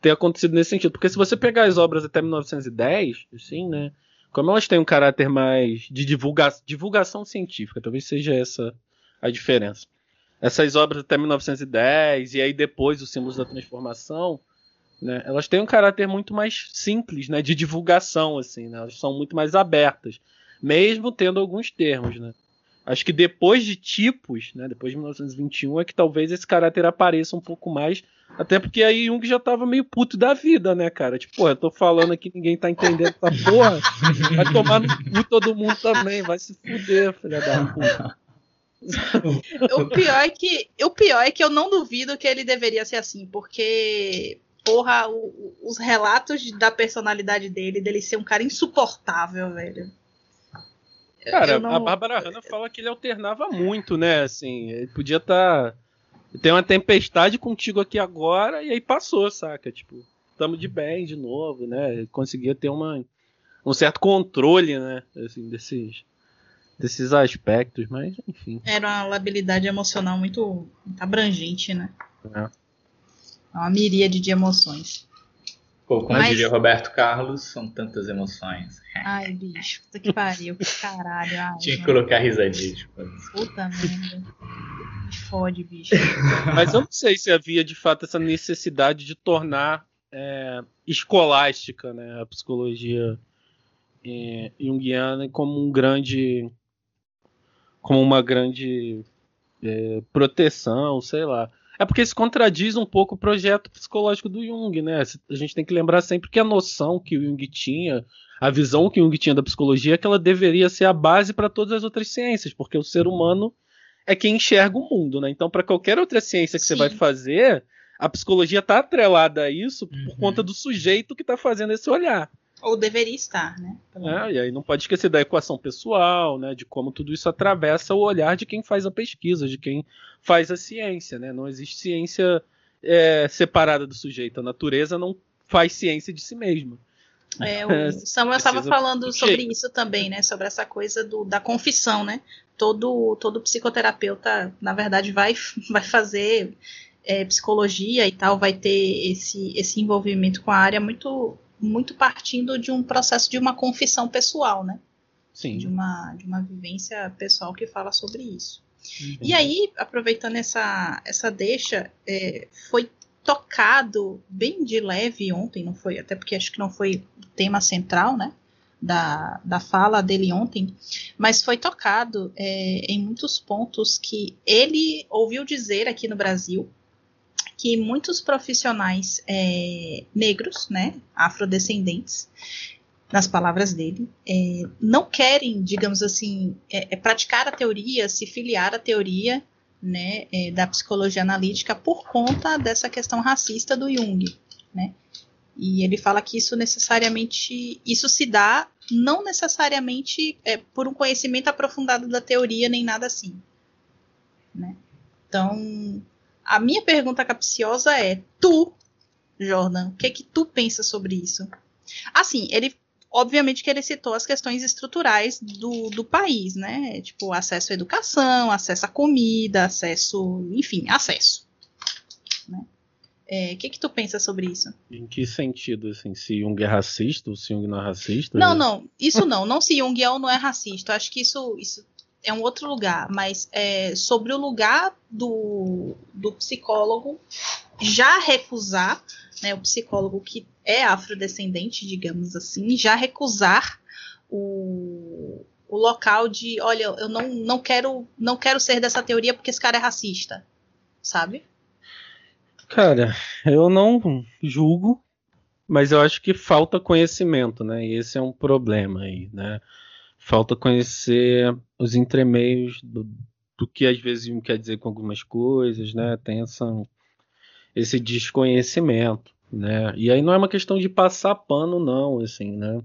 ter acontecido nesse sentido. Porque se você pegar as obras até 1910, assim, né? Como elas têm um caráter mais de divulga divulgação científica, talvez seja essa a diferença essas obras até 1910 e aí depois os símbolos da transformação, né, elas têm um caráter muito mais simples, né, de divulgação assim, né, elas são muito mais abertas, mesmo tendo alguns termos, né. Acho que depois de tipos, né, depois de 1921, é que talvez esse caráter apareça um pouco mais. Até porque aí Jung já tava meio puto da vida, né, cara? Tipo, porra, eu tô falando aqui, ninguém tá entendendo essa porra. Vai tomar no cu todo mundo também, vai se fuder, filha da puta. o pior é que o pior é que eu não duvido que ele deveria ser assim, porque porra, o, os relatos da personalidade dele, dele ser um cara insuportável, velho. Cara, não... a Bárbara Hanna fala que ele alternava muito, né? Assim, ele podia estar. Tá... Tem uma tempestade contigo aqui agora e aí passou, saca? Tipo, estamos de bem de novo, né? Ele conseguia ter uma, um certo controle, né? Assim, desses, desses aspectos, mas enfim. Era uma labilidade emocional muito, muito abrangente, né? É. Uma miríade de emoções. Pô, como Mas... diria Roberto Carlos, são tantas emoções. Ai, bicho, puta que pariu, caralho. Ai, Tinha que colocar risadinha. Tipo. Puta merda. Me fode, bicho. Mas eu não sei se havia de fato essa necessidade de tornar é, escolástica né, a psicologia é, junguiana como um grande. como uma grande é, proteção, sei lá. É porque se contradiz um pouco o projeto psicológico do Jung, né? A gente tem que lembrar sempre que a noção que o Jung tinha, a visão que o Jung tinha da psicologia, é que ela deveria ser a base para todas as outras ciências, porque o ser humano é quem enxerga o mundo, né? Então, para qualquer outra ciência que Sim. você vai fazer, a psicologia está atrelada a isso uhum. por conta do sujeito que está fazendo esse olhar. Ou deveria estar, né? É, e aí não pode esquecer da equação pessoal, né? De como tudo isso atravessa o olhar de quem faz a pesquisa, de quem faz a ciência, né? Não existe ciência é, separada do sujeito. A natureza não faz ciência de si mesma. É, o Samuel estava falando sobre isso também, né? Sobre essa coisa do, da confissão, né? Todo, todo psicoterapeuta, na verdade, vai, vai fazer é, psicologia e tal, vai ter esse, esse envolvimento com a área muito muito partindo de um processo de uma confissão pessoal, né? Sim. De uma, de uma vivência pessoal que fala sobre isso. Uhum. E aí, aproveitando essa, essa deixa, é, foi tocado bem de leve ontem, não foi? Até porque acho que não foi o tema central, né? Da, da fala dele ontem, mas foi tocado é, em muitos pontos que ele ouviu dizer aqui no Brasil, que muitos profissionais é, negros, né, afrodescendentes, nas palavras dele, é, não querem, digamos assim, é, é, praticar a teoria, se filiar à teoria né, é, da psicologia analítica por conta dessa questão racista do Jung, né? E ele fala que isso necessariamente, isso se dá não necessariamente é, por um conhecimento aprofundado da teoria nem nada assim, né? Então, a minha pergunta capciosa é: tu, Jordan, o que que tu pensa sobre isso? Assim, ele obviamente que ele citou as questões estruturais do, do país, né? Tipo, acesso à educação, acesso à comida, acesso, enfim, acesso. Né? O é, que, que tu pensa sobre isso? Em que sentido, assim, se Jung é racista ou se Jung não é racista? Não, não, isso não, não se Jung é ou não é racista. Eu acho que isso, isso é um outro lugar, mas é sobre o lugar do, do psicólogo já recusar, né, o psicólogo que é afrodescendente, digamos assim, já recusar o, o local de, olha, eu não, não quero não quero ser dessa teoria porque esse cara é racista, sabe? Cara, eu não julgo, mas eu acho que falta conhecimento, né? E esse é um problema aí, né? Falta conhecer os entremeios do, do que às vezes um quer dizer com algumas coisas, né? Tem essa, esse desconhecimento, né? E aí não é uma questão de passar pano, não, assim, né?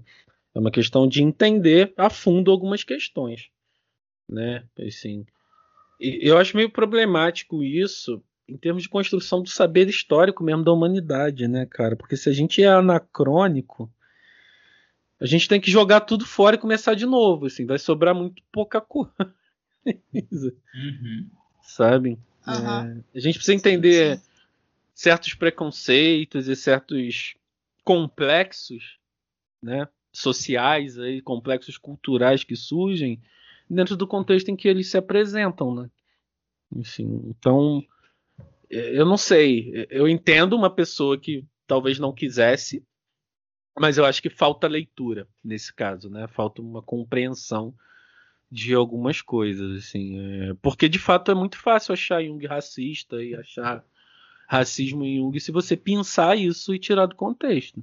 É uma questão de entender a fundo algumas questões, né? Assim, eu acho meio problemático isso em termos de construção do saber histórico mesmo da humanidade, né, cara? Porque se a gente é anacrônico, a gente tem que jogar tudo fora e começar de novo, assim, vai sobrar muito pouca coisa. Uhum. Sabe? Uhum. É, a gente precisa entender sim, sim. certos preconceitos e certos complexos, né, sociais aí, complexos culturais que surgem dentro do contexto em que eles se apresentam, né? Enfim, então eu não sei, eu entendo uma pessoa que talvez não quisesse mas eu acho que falta leitura nesse caso, né? Falta uma compreensão de algumas coisas, assim. É, porque de fato é muito fácil achar Jung racista e achar racismo em Jung se você pensar isso e tirar do contexto.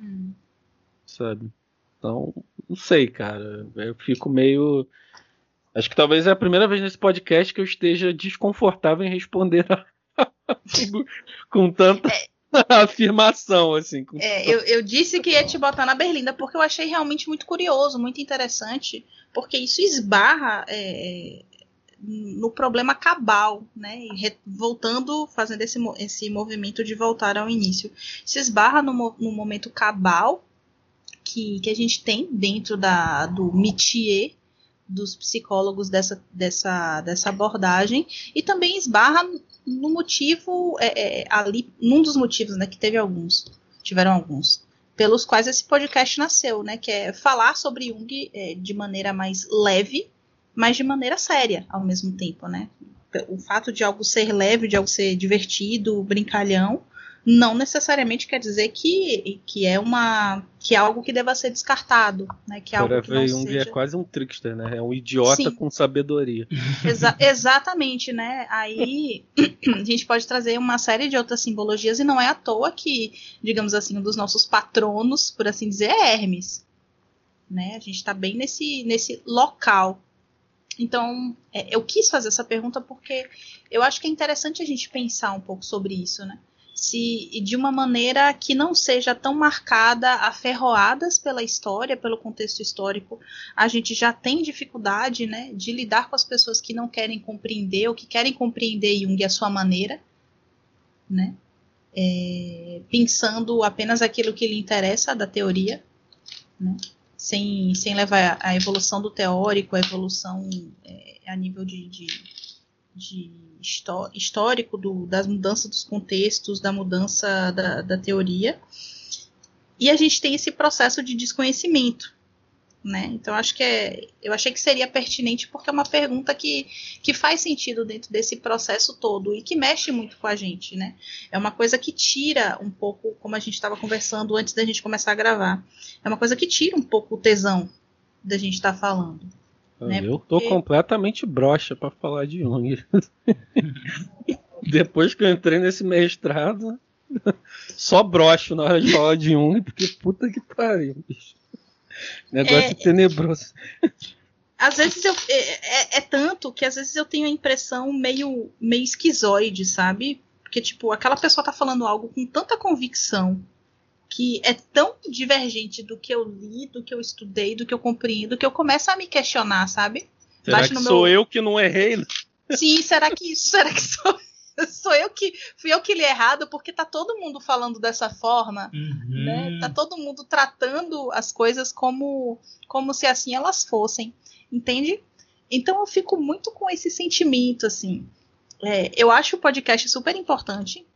Hum. Sabe? Então, não sei, cara. Eu fico meio. Acho que talvez é a primeira vez nesse podcast que eu esteja desconfortável em responder a... com tanta. É afirmação, assim. Com... É, eu, eu disse que ia te botar na berlinda porque eu achei realmente muito curioso, muito interessante, porque isso esbarra é, no problema cabal, né? E voltando, fazendo esse, esse movimento de voltar ao início. Se esbarra no, no momento cabal que, que a gente tem dentro da, do métier dos psicólogos dessa, dessa, dessa abordagem e também esbarra no motivo é, é, ali num dos motivos né que teve alguns tiveram alguns pelos quais esse podcast nasceu né que é falar sobre Jung é, de maneira mais leve mas de maneira séria ao mesmo tempo né. O fato de algo ser leve de algo ser divertido brincalhão não necessariamente quer dizer que, que é uma que é algo que deva ser descartado, né? Que é algo que não seja... é quase um trickster, né? É um idiota Sim. com sabedoria. Exa exatamente, né? Aí a gente pode trazer uma série de outras simbologias e não é à toa que, digamos assim, um dos nossos patronos, por assim dizer, é Hermes, né? A gente está bem nesse nesse local. Então, é, eu quis fazer essa pergunta porque eu acho que é interessante a gente pensar um pouco sobre isso, né? Se de uma maneira que não seja tão marcada a ferroadas pela história, pelo contexto histórico. A gente já tem dificuldade, né, de lidar com as pessoas que não querem compreender ou que querem compreender Jung à sua maneira, né? É, pensando apenas aquilo que lhe interessa da teoria, né? sem, sem levar a evolução do teórico, a evolução é, a nível de, de, de histórico do, das mudanças dos contextos, da mudança da, da teoria. E a gente tem esse processo de desconhecimento. Né? Então acho que é, eu achei que seria pertinente porque é uma pergunta que, que faz sentido dentro desse processo todo e que mexe muito com a gente, né? É uma coisa que tira um pouco, como a gente estava conversando antes da gente começar a gravar, é uma coisa que tira um pouco o tesão da gente estar tá falando. Né? Eu tô Porque... completamente broxa para falar de Jung. Depois que eu entrei nesse mestrado, só broxo na hora de falar de Jung, porque puta que pariu, bicho. Negócio é... tenebroso. Às vezes eu. É, é, é, tanto que às vezes eu tenho a impressão meio, meio esquizoide, sabe? Porque, tipo, aquela pessoa tá falando algo com tanta convicção que é tão divergente do que eu li, do que eu estudei, do que eu compreendo, que eu começo a me questionar, sabe? Será Bate que sou meu... eu que não errei? Sim, será que será que sou, sou eu que fui eu que li errado? Porque tá todo mundo falando dessa forma, uhum. né? Tá todo mundo tratando as coisas como como se assim elas fossem, entende? Então eu fico muito com esse sentimento assim. É, eu acho o podcast super importante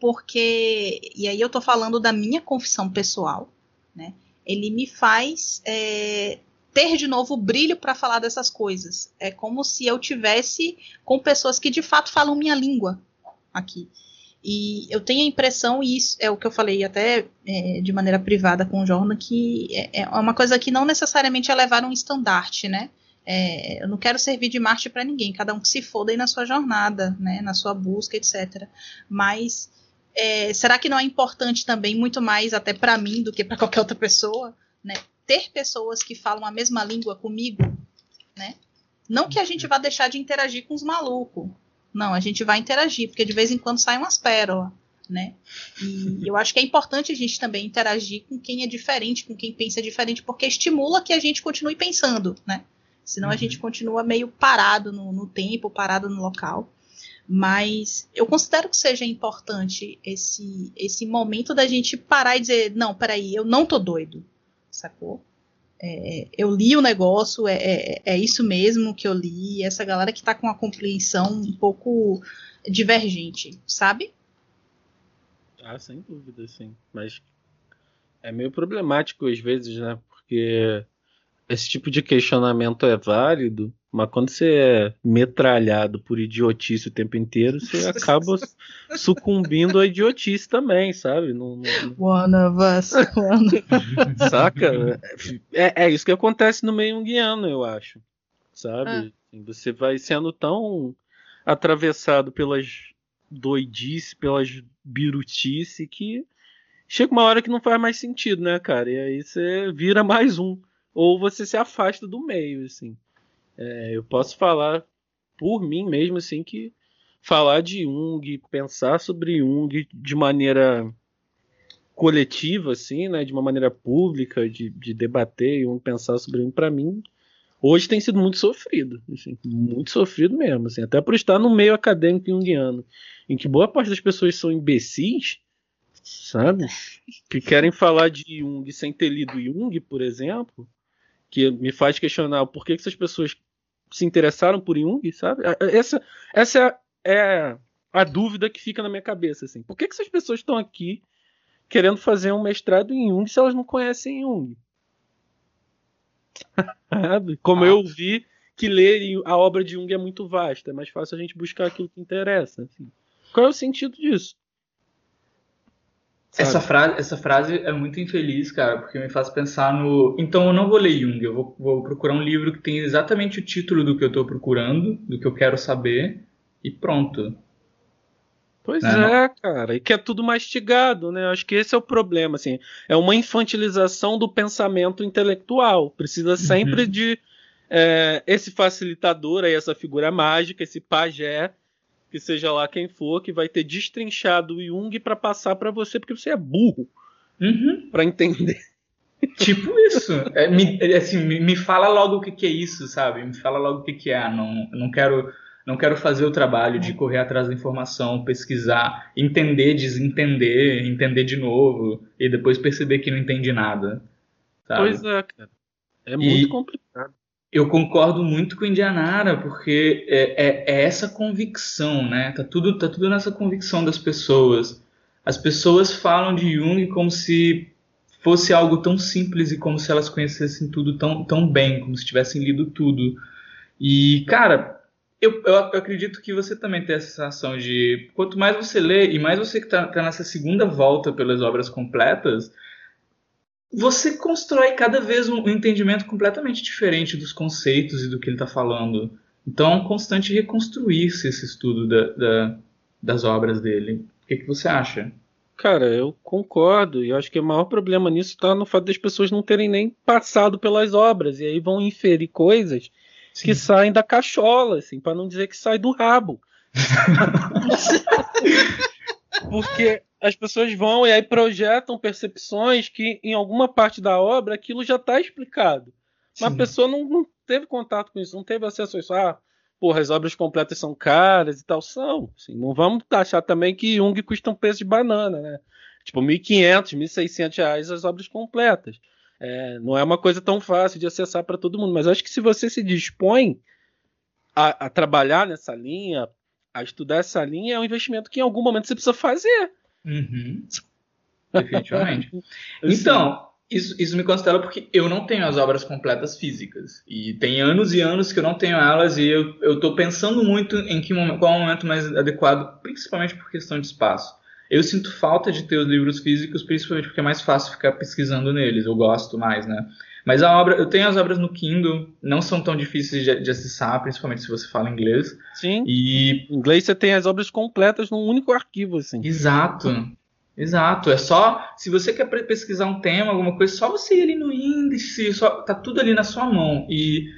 porque, e aí eu tô falando da minha confissão pessoal, né? Ele me faz é, ter de novo o brilho para falar dessas coisas. É como se eu tivesse com pessoas que de fato falam minha língua aqui. E eu tenho a impressão, e isso é o que eu falei até é, de maneira privada com o Jordan, que é, é uma coisa que não necessariamente é levar um estandarte, né? É, eu não quero servir de Marte para ninguém, cada um que se foda aí na sua jornada, né, na sua busca, etc. Mas é, será que não é importante também, muito mais até para mim do que para qualquer outra pessoa, né? Ter pessoas que falam a mesma língua comigo, né? Não que a gente vá deixar de interagir com os malucos. Não, a gente vai interagir, porque de vez em quando saem umas pérolas, né? E eu acho que é importante a gente também interagir com quem é diferente, com quem pensa diferente, porque estimula que a gente continue pensando, né? Senão a uhum. gente continua meio parado no, no tempo, parado no local. Mas eu considero que seja importante esse, esse momento da gente parar e dizer: não, peraí, eu não tô doido, sacou? É, eu li o negócio, é, é, é, isso mesmo que eu li. Essa galera que tá com a compreensão um pouco divergente, sabe? Ah, sem dúvida, sim. Mas é meio problemático às vezes, né? Porque esse tipo de questionamento é válido, mas quando você é metralhado por idiotice o tempo inteiro, você acaba sucumbindo à idiotice também, sabe? Não, não... One of us. One Saca? É, é, isso que acontece no meio guiano, eu acho. sabe? Ah. Você vai sendo tão atravessado pelas doidice, pelas birutice que chega uma hora que não faz mais sentido, né, cara? E aí você vira mais um. Ou você se afasta do meio, assim. É, eu posso falar por mim mesmo, assim, que falar de Jung, pensar sobre Jung de maneira coletiva, assim, né, de uma maneira pública, de, de debater e um pensar sobre Jung, para mim, hoje tem sido muito sofrido, assim, muito sofrido mesmo, assim, até por estar no meio acadêmico junguiano, em que boa parte das pessoas são imbecis, sabe? Que querem falar de Jung sem ter lido Jung, por exemplo, que me faz questionar por que essas pessoas se interessaram por Jung, sabe? Essa, essa é, é a dúvida que fica na minha cabeça, assim. Por que, que essas pessoas estão aqui querendo fazer um mestrado em Jung se elas não conhecem Jung? Como ah. eu vi que ler a obra de Jung é muito vasta, é mais fácil a gente buscar aquilo que interessa. Assim. Qual é o sentido disso? Essa frase, essa frase é muito infeliz, cara, porque me faz pensar no. Então eu não vou ler Jung, eu vou, vou procurar um livro que tem exatamente o título do que eu estou procurando, do que eu quero saber, e pronto. Pois né? é, cara, e que é tudo mastigado, né? Acho que esse é o problema, assim. É uma infantilização do pensamento intelectual. Precisa sempre uhum. de é, esse facilitador aí, essa figura mágica, esse pajé, que seja lá quem for, que vai ter destrinchado o Jung para passar para você, porque você é burro uhum. para entender. Tipo isso. É, me, assim, me, fala logo o que, que, é isso, sabe? Me fala logo o que, que é. Não, não quero não quero fazer o trabalho de correr atrás da informação, pesquisar, entender, desentender, entender de novo e depois perceber que não entende nada. Sabe? Pois é, cara. É muito e complicado. Eu concordo muito com o Indianara, porque é, é, é, essa convicção, né? Tá tudo, tá tudo nessa convicção das pessoas. As pessoas falam de Jung como se fosse algo tão simples e como se elas conhecessem tudo tão, tão bem, como se tivessem lido tudo. E, cara, eu, eu, acredito que você também tem essa sensação de quanto mais você lê e mais você que está tá nessa segunda volta pelas obras completas, você constrói cada vez um entendimento completamente diferente dos conceitos e do que ele está falando. Então, é um constante reconstruir-se esse estudo da, da, das obras dele. O que, que você acha? Cara, eu concordo. E acho que o maior problema nisso está no fato das pessoas não terem nem passado pelas obras. E aí vão inferir coisas Sim. que saem da cachola, assim, para não dizer que sai do rabo. Porque as pessoas vão e aí projetam percepções que em alguma parte da obra aquilo já está explicado. Mas a pessoa não, não, teve contato com isso, não teve acesso a isso. Ah, porra, as obras completas são caras e tal. São. Assim, não vamos achar também que Jung custa um preço de banana, né? Tipo, 1.500, 1.600 reais as obras completas. É, não é uma coisa tão fácil de acessar para todo mundo, mas acho que se você se dispõe a, a, trabalhar nessa linha, a estudar essa linha, é um investimento que em algum momento você precisa fazer. Uhum. Definitivamente. então, isso, isso me constela porque eu não tenho as obras completas físicas. E tem anos e anos que eu não tenho elas e eu estou pensando muito em que momento, qual é o momento mais adequado, principalmente por questão de espaço. Eu sinto falta de ter os livros físicos, principalmente porque é mais fácil ficar pesquisando neles. Eu gosto mais, né? Mas a obra, eu tenho as obras no Kindle, não são tão difíceis de, de acessar, principalmente se você fala inglês. Sim. E em inglês você tem as obras completas num único arquivo, assim. Exato. Exato. É só se você quer pesquisar um tema, alguma coisa, só você ir ali no índice, só tá tudo ali na sua mão. E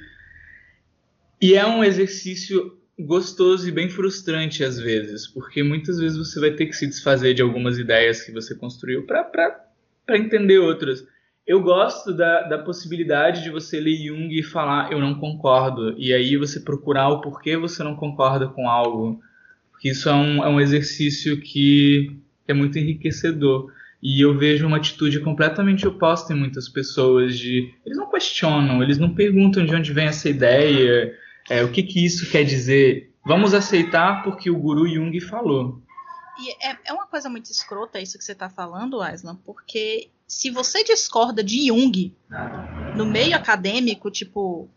e é um exercício gostoso e bem frustrante às vezes, porque muitas vezes você vai ter que se desfazer de algumas ideias que você construiu para entender outras. Eu gosto da, da possibilidade de você ler Jung e falar eu não concordo, e aí você procurar o porquê você não concorda com algo, porque isso é um, é um exercício que é muito enriquecedor. E eu vejo uma atitude completamente oposta em muitas pessoas de eles não questionam, eles não perguntam de onde vem essa ideia, é, o que, que isso quer dizer? Vamos aceitar porque o guru Jung falou. E é, é uma coisa muito escrota isso que você está falando, Aislan, porque se você discorda de Jung no meio acadêmico, tipo,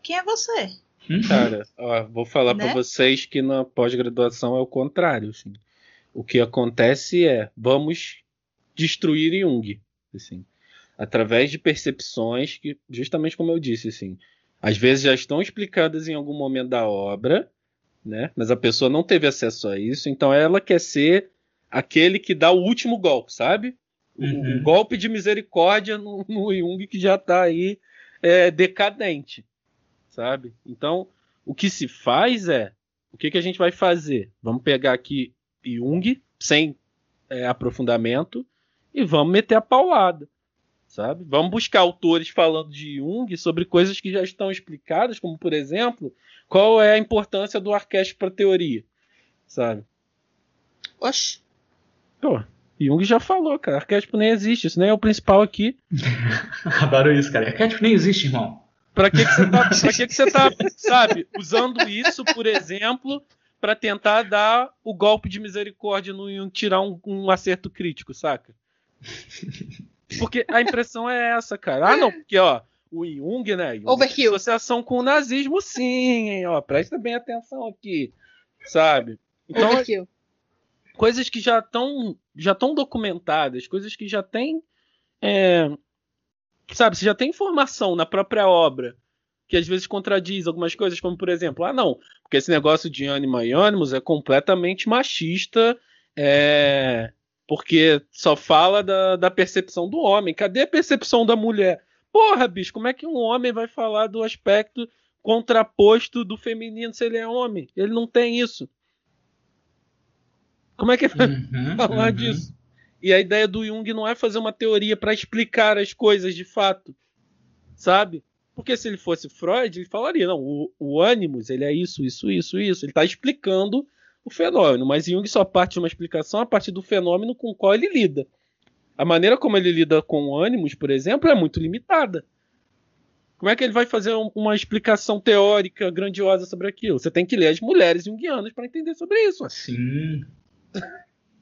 quem é você? Uhum. Cara, ó, vou falar né? para vocês que na pós-graduação é o contrário. Assim. O que acontece é, vamos destruir Jung, assim, através de percepções que, justamente como eu disse, assim, às vezes já estão explicadas em algum momento da obra, né? Mas a pessoa não teve acesso a isso, então ela quer ser aquele que dá o último golpe, sabe? Uhum. O, golpe de misericórdia no, no Jung que já está aí é, decadente, sabe? Então, o que se faz é, o que, que a gente vai fazer? Vamos pegar aqui Jung, sem é, aprofundamento, e vamos meter a paulada, sabe? Vamos buscar autores falando de Jung sobre coisas que já estão explicadas, como, por exemplo, qual é a importância do arquétipo para a teoria, sabe? Oxe. Pô, Jung já falou, cara. Arquétipo nem existe. Isso nem é o principal aqui. Adoro isso, cara. Arquétipo nem existe, irmão. Pra que, que você tá, pra que, que você tá sabe, usando isso, por exemplo, para tentar dar o golpe de misericórdia no Jung, tirar um, um acerto crítico, saca? Porque a impressão é essa, cara. Ah, não, porque, ó, o Jung, né? Jung Overkill. Associação com o nazismo, sim, hein, ó. Presta bem atenção aqui, sabe? Então, Overkill. Coisas que já estão já estão documentadas, coisas que já têm. É, sabe, você já tem informação na própria obra que às vezes contradiz algumas coisas, como por exemplo, ah, não, porque esse negócio de ânima e ânimos é completamente machista, é, porque só fala da, da percepção do homem. Cadê a percepção da mulher? Porra, bicho, como é que um homem vai falar do aspecto contraposto do feminino se ele é homem? Ele não tem isso. Como é que vai uhum, falar uhum. disso? E a ideia do Jung não é fazer uma teoria para explicar as coisas de fato, sabe? Porque se ele fosse Freud, ele falaria, não, o, o ânimos, ele é isso, isso, isso, isso. Ele está explicando o fenômeno, mas Jung só parte de uma explicação a partir do fenômeno com o qual ele lida. A maneira como ele lida com ânimos, por exemplo, é muito limitada. Como é que ele vai fazer uma explicação teórica grandiosa sobre aquilo? Você tem que ler as mulheres junguianas para entender sobre isso. Sim.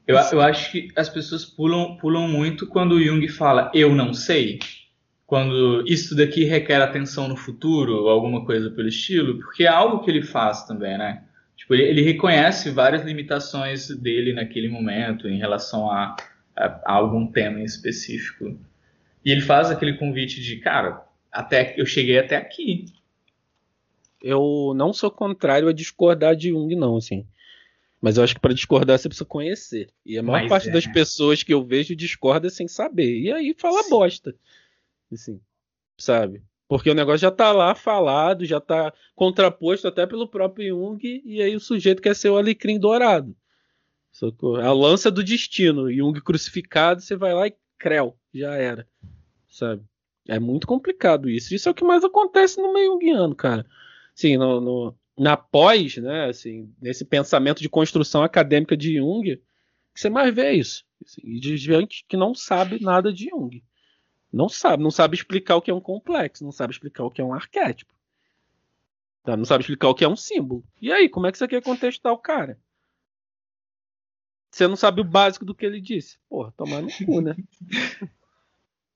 Eu, eu acho que as pessoas pulam, pulam muito quando o Jung fala eu não sei. Quando isso daqui requer atenção no futuro, ou alguma coisa pelo estilo, porque é algo que ele faz também, né? Tipo, ele, ele reconhece várias limitações dele naquele momento em relação a, a, a algum tema em específico. E ele faz aquele convite de, cara, até eu cheguei até aqui. Eu não sou contrário a discordar de Jung, não, assim. Mas eu acho que para discordar você precisa conhecer. E a maior Mas parte é. das pessoas que eu vejo discorda sem saber. E aí fala Sim. bosta. Assim, sabe? Porque o negócio já tá lá falado, já tá contraposto até pelo próprio Jung, e aí o sujeito quer ser o alecrim dourado. A lança do destino. Jung crucificado, você vai lá e creu, já era. Sabe? É muito complicado isso. Isso é o que mais acontece no meio junguiano, cara. Sim, no, no, na pós, né, assim, nesse pensamento de construção acadêmica de Jung, você mais vê isso. Assim, e de gente que não sabe nada de Jung. Não sabe, não sabe explicar o que é um complexo, não sabe explicar o que é um arquétipo. Tá? Não sabe explicar o que é um símbolo. E aí, como é que você quer contestar o cara? Você não sabe o básico do que ele disse. Porra, tomar no cu, né?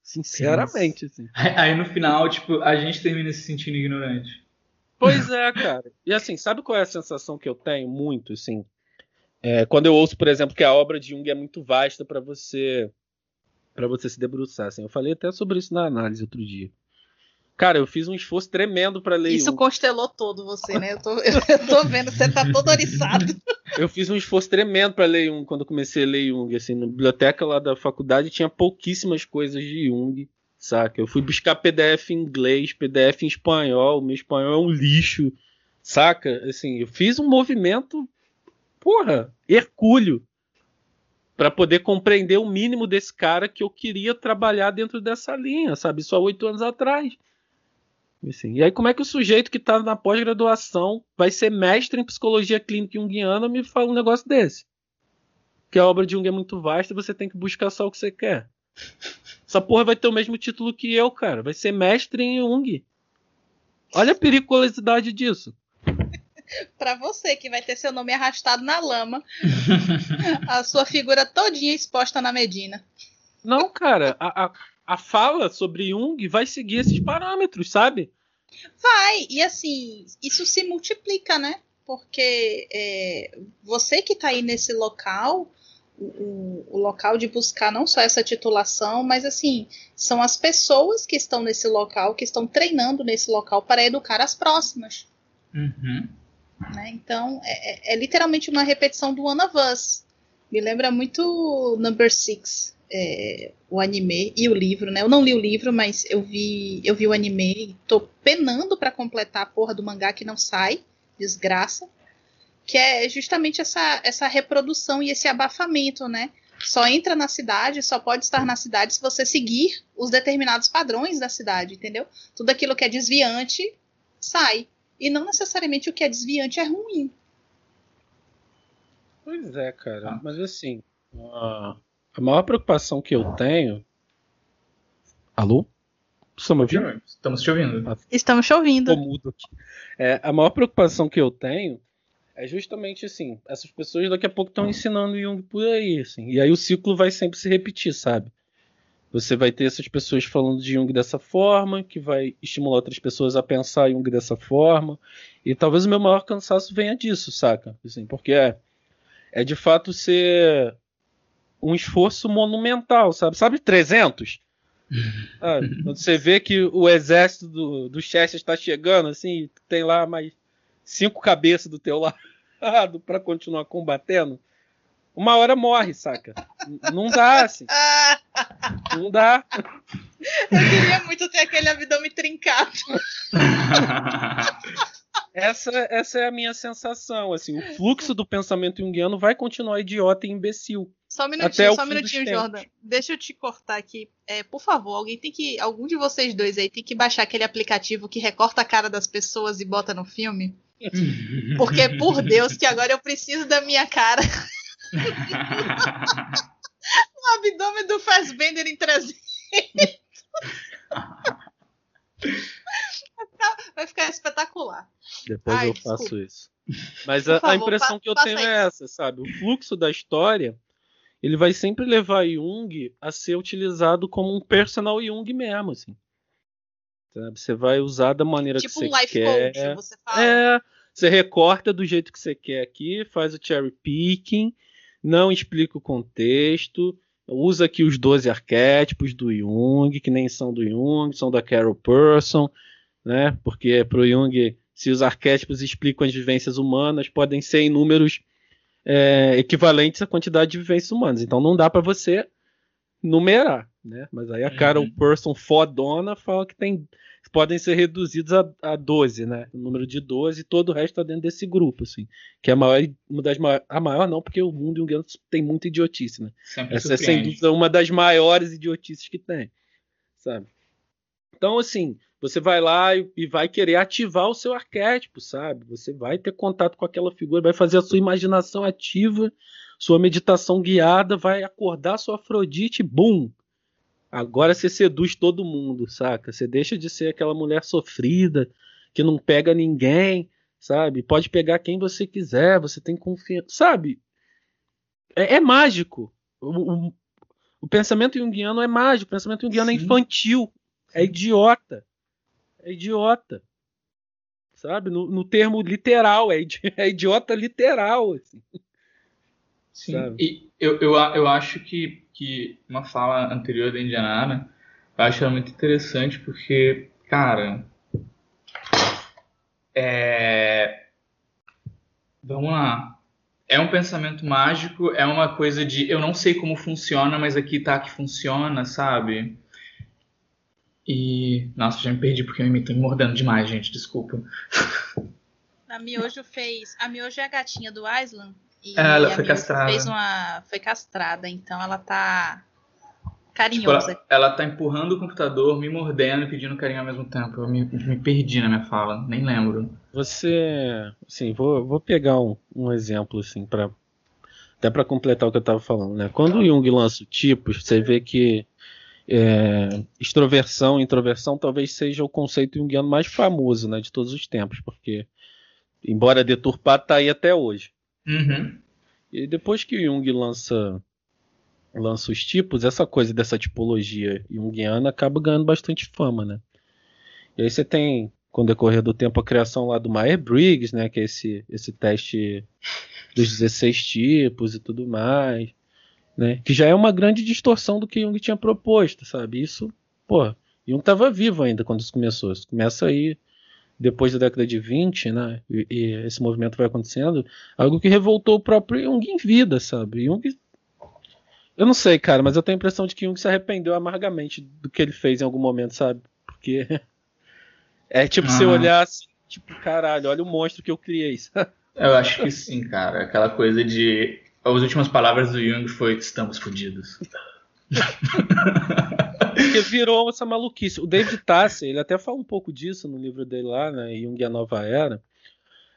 Sinceramente, assim. Aí no final, tipo, a gente termina se sentindo ignorante. Pois é, cara. E assim, sabe qual é a sensação que eu tenho muito, assim? É, quando eu ouço, por exemplo, que a obra de Jung é muito vasta para você para você se debruçar, assim. Eu falei até sobre isso na análise outro dia. Cara, eu fiz um esforço tremendo para ler. Isso Jung. constelou todo você, né? Eu tô, eu, eu tô vendo que você tá todo oriçado. eu fiz um esforço tremendo para ler Jung quando eu comecei a ler Jung. Assim, na biblioteca lá da faculdade tinha pouquíssimas coisas de Jung. Saca? Eu fui buscar PDF em inglês, PDF em espanhol, meu espanhol é um lixo. Saca? Assim, eu fiz um movimento, porra, hercúleo para poder compreender o mínimo desse cara que eu queria trabalhar dentro dessa linha, sabe? Só oito anos atrás. Assim, e aí, como é que o sujeito que está na pós-graduação vai ser mestre em psicologia clínica junguiana me fala um negócio desse? Que a obra de Jung é muito vasta você tem que buscar só o que você quer. Essa porra vai ter o mesmo título que eu, cara. Vai ser mestre em Jung. Olha a periculosidade disso. para você que vai ter seu nome arrastado na lama, a sua figura todinha exposta na Medina. Não, cara, a, a, a fala sobre Jung vai seguir esses parâmetros, sabe? Vai, e assim, isso se multiplica, né? Porque é, você que está aí nesse local, o, o, local de buscar não só essa titulação, mas assim, são as pessoas que estão nesse local, que estão treinando nesse local para educar as próximas. Uhum. Né? Então, é, é, é, literalmente uma repetição do One of Us. Me lembra muito Number Six, é, o anime e o livro, né? Eu não li o livro, mas eu vi, eu vi o anime e tô penando para completar a porra do mangá que não sai, desgraça. Que é justamente essa, essa reprodução e esse abafamento, né? Só entra na cidade, só pode estar na cidade se você seguir os determinados padrões da cidade, entendeu? Tudo aquilo que é desviante sai. E não necessariamente o que é desviante é ruim. Pois é, cara. Ah. Mas assim, a, maior preocupação que eu tenho. Alô? Estamos ouvindo? Estamos te ouvindo. Estamos te ouvindo. mudo aqui. É, a maior preocupação que eu tenho é justamente assim, essas pessoas daqui a pouco estão ensinando Jung por aí, assim, e aí o ciclo vai sempre se repetir, sabe? Você vai ter essas pessoas falando de Jung dessa forma, que vai estimular outras pessoas a pensar Jung dessa forma. E talvez o meu maior cansaço venha disso, saca? Assim, porque é, é de fato ser um esforço monumental, sabe? Sabe 300? Sabe? Quando você vê que o exército do, do Chester está chegando, assim, tem lá mais cinco cabeças do teu lado para continuar combatendo uma hora morre, saca? Não dá, assim. Não dá. Eu queria muito ter aquele abdômen trincado. Essa, essa é a minha sensação, assim, o fluxo do pensamento junguiano vai continuar idiota e imbecil. Só um minutinho, só um minutinho, Jordan. Deixa eu te cortar aqui. É, por favor, alguém tem que. Algum de vocês dois aí tem que baixar aquele aplicativo que recorta a cara das pessoas e bota no filme. Porque, por Deus, que agora eu preciso da minha cara o abdômen do Fassbender em 300. Vai ficar espetacular. Depois Ai, eu desculpa. faço isso. Mas a, favor, a, impressão que eu tenho é essa, sabe? O fluxo da história ele vai sempre levar Jung a ser utilizado como um personal Jung mesmo, assim. Sabe? Você vai usar da maneira tipo que você um life quer. Coach, você fala. É, você recorta do jeito que você quer aqui, faz o cherry picking não explica o contexto, usa aqui os 12 arquétipos do Jung, que nem são do Jung, são da Carol Person, né? Porque para o Jung, se os arquétipos explicam as vivências humanas, podem ser em números é, equivalentes à quantidade de vivências humanas. Então não dá para você numerar, né? Mas aí a Carol uhum. Person fodona fala que tem podem ser reduzidos a, a 12, né? O número de 12 e todo o resto está dentro desse grupo, assim. Que é a maior, uma das maiores, a maior não, porque o mundo junguiano tem muita idiotice, né? Sempre Essa é sem dúvida uma das maiores idiotices que tem, sabe? Então, assim, você vai lá e, e, vai querer ativar o seu arquétipo, sabe? Você vai ter contato com aquela figura, vai fazer a sua imaginação ativa, sua meditação guiada, vai acordar sua Afrodite, bum! Agora você seduz todo mundo, saca? Você deixa de ser aquela mulher sofrida que não pega ninguém, sabe? Pode pegar quem você quiser, você tem confiança, sabe? É, é mágico. O, o, o, pensamento junguiano é mágico, o pensamento junguiano é Sim. é infantil, é idiota. É idiota. Sabe? No, no termo literal, é, idi é idiota literal. Assim. Sim, sabe? e eu, eu, eu acho que que uma fala anterior da Indiana, eu acho ela muito interessante porque, cara, é... vamos lá. É um pensamento mágico, é uma coisa de eu não sei como funciona, mas aqui tá que funciona, sabe? E. Nossa, já me perdi porque eu me tô mordendo demais, gente, desculpa. A Miojo fez. A Miojo é a gatinha do Island e é, ela foi castrada. Fez uma, foi castrada, então ela tá carinhosa. Tipo, ela, ela tá empurrando o computador, me mordendo e pedindo carinho ao mesmo tempo. Eu me, me perdi na minha fala, nem lembro. Você, assim, vou, vou pegar um, um exemplo assim para até para completar o que eu estava falando, né? Quando o Jung lança tipos, você vê que é, extroversão e introversão talvez seja o conceito junguiano mais famoso né, de todos os tempos, porque, embora deturpado, está aí até hoje. Uhum. E depois que Jung lança lança os tipos, essa coisa dessa tipologia junguiana acaba ganhando bastante fama, né? E aí você tem, com o decorrer do tempo, a criação lá do Myers-Briggs, né? Que é esse, esse teste dos 16 tipos e tudo mais. né? Que já é uma grande distorção do que Jung tinha proposto, sabe? Isso, pô, Jung estava vivo ainda quando isso começou. Isso começa aí depois da década de 20, né? E, e, esse movimento vai acontecendo, algo que revoltou o próprio Jung em vida, sabe? Jung eu não sei, cara, mas eu tenho a impressão de que Jung se arrependeu amargamente do que ele fez em algum momento, sabe? Porque é tipo uhum. se olhar assim, tipo, caralho, olha o monstro que eu criei. Sabe? Eu acho que sim, cara. Aquela coisa de as últimas palavras do Jung foi estamos fodidos. Porque virou essa maluquice. O David Tasser, ele até fala um pouco disso no livro dele lá, né, Jung e a Nova Era,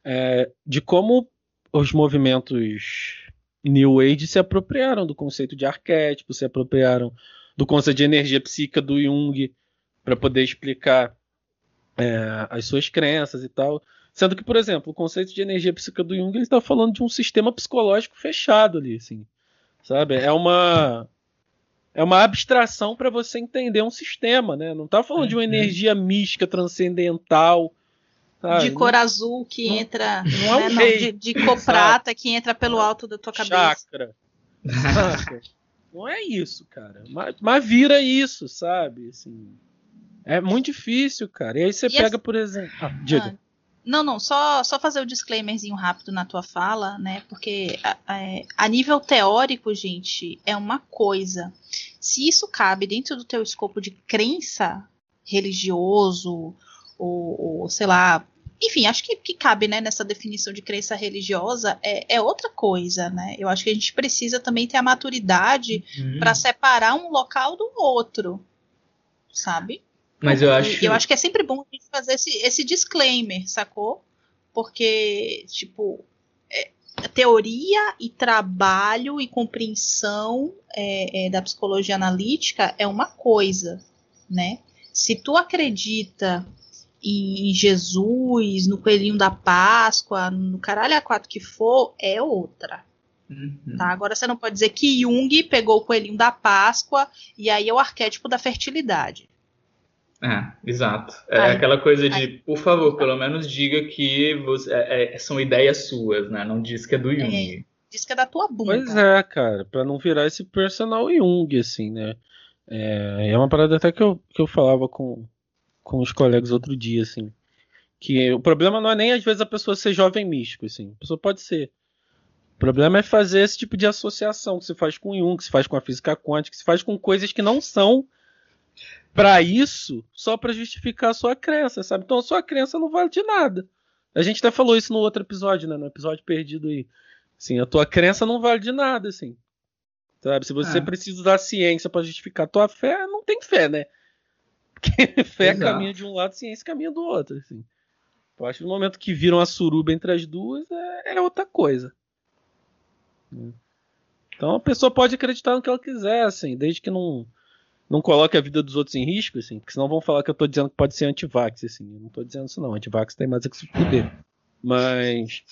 é, de como os movimentos New Age se apropriaram do conceito de arquétipo, se apropriaram do conceito de energia psíquica do Jung para poder explicar é, as suas crenças e tal. Sendo que, por exemplo, o conceito de energia psíquica do Jung está falando de um sistema psicológico fechado ali, assim, sabe? É uma é uma abstração para você entender um sistema, né? Não está falando de uma uhum. energia mística transcendental. Sabe? De cor não, azul que não, entra. Não é um né? de, de cor prata que entra pelo alto da tua cabeça. Chakra. não é isso, cara. Mas, mas, vira isso, sabe? Assim, é muito difícil, cara. E aí você e pega, por exemplo. Ah, diga. Ah, não, não, só, só fazer o disclaimerzinho rápido na tua fala, né? Porque a, a, nível teórico, gente, é uma coisa. Se isso cabe dentro do teu escopo de crença religioso, ou, ou sei lá, enfim, acho que, que cabe né, nessa definição de crença religiosa é, é, outra coisa, né? Eu acho que a gente precisa também ter a maturidade uhum. para separar um local do outro, sabe? Mas eu acho. Eu acho que é sempre bom a gente fazer esse, esse disclaimer, sacou? Porque, tipo, é, teoria e trabalho e compreensão é, é, da psicologia analítica é uma coisa, né? Se tu acredita em Jesus, no coelhinho da Páscoa, no caralho a quatro que for, é outra. Uhum. Tá? Agora você não pode dizer que Jung pegou o coelhinho da Páscoa e aí é o arquétipo da fertilidade. É, exato. É aí, aquela coisa de, aí, por favor, pelo menos diga que você, é, é, são ideias suas, né? Não diz que é do Jung. É, diz que é da tua bunda. Pois é, cara, pra não virar esse personal Jung, assim, né? É, é uma parada até que eu, que eu falava com, com os colegas outro dia, assim. Que o problema não é nem às vezes a pessoa ser jovem místico, assim. A pessoa pode ser. O problema é fazer esse tipo de associação que se faz com Jung, que se faz com a física quântica, que se faz com coisas que não são para isso só para justificar a sua crença, sabe? Então a sua crença não vale de nada. A gente até falou isso no outro episódio, né? No episódio perdido aí. Assim, a tua crença não vale de nada, assim. Sabe? Se você é. precisa da ciência para justificar a tua fé, não tem fé, né? Porque fé Exato. caminha de um lado, ciência caminha do outro, assim. Eu acho que no momento que viram a suruba entre as duas, é, é outra coisa. Então a pessoa pode acreditar no que ela quiser, assim, desde que não não coloque a vida dos outros em risco, assim, porque senão vão falar que eu tô dizendo que pode ser antivax, assim. Eu não tô dizendo isso não, antivax tem mais a que se fuder. Mas.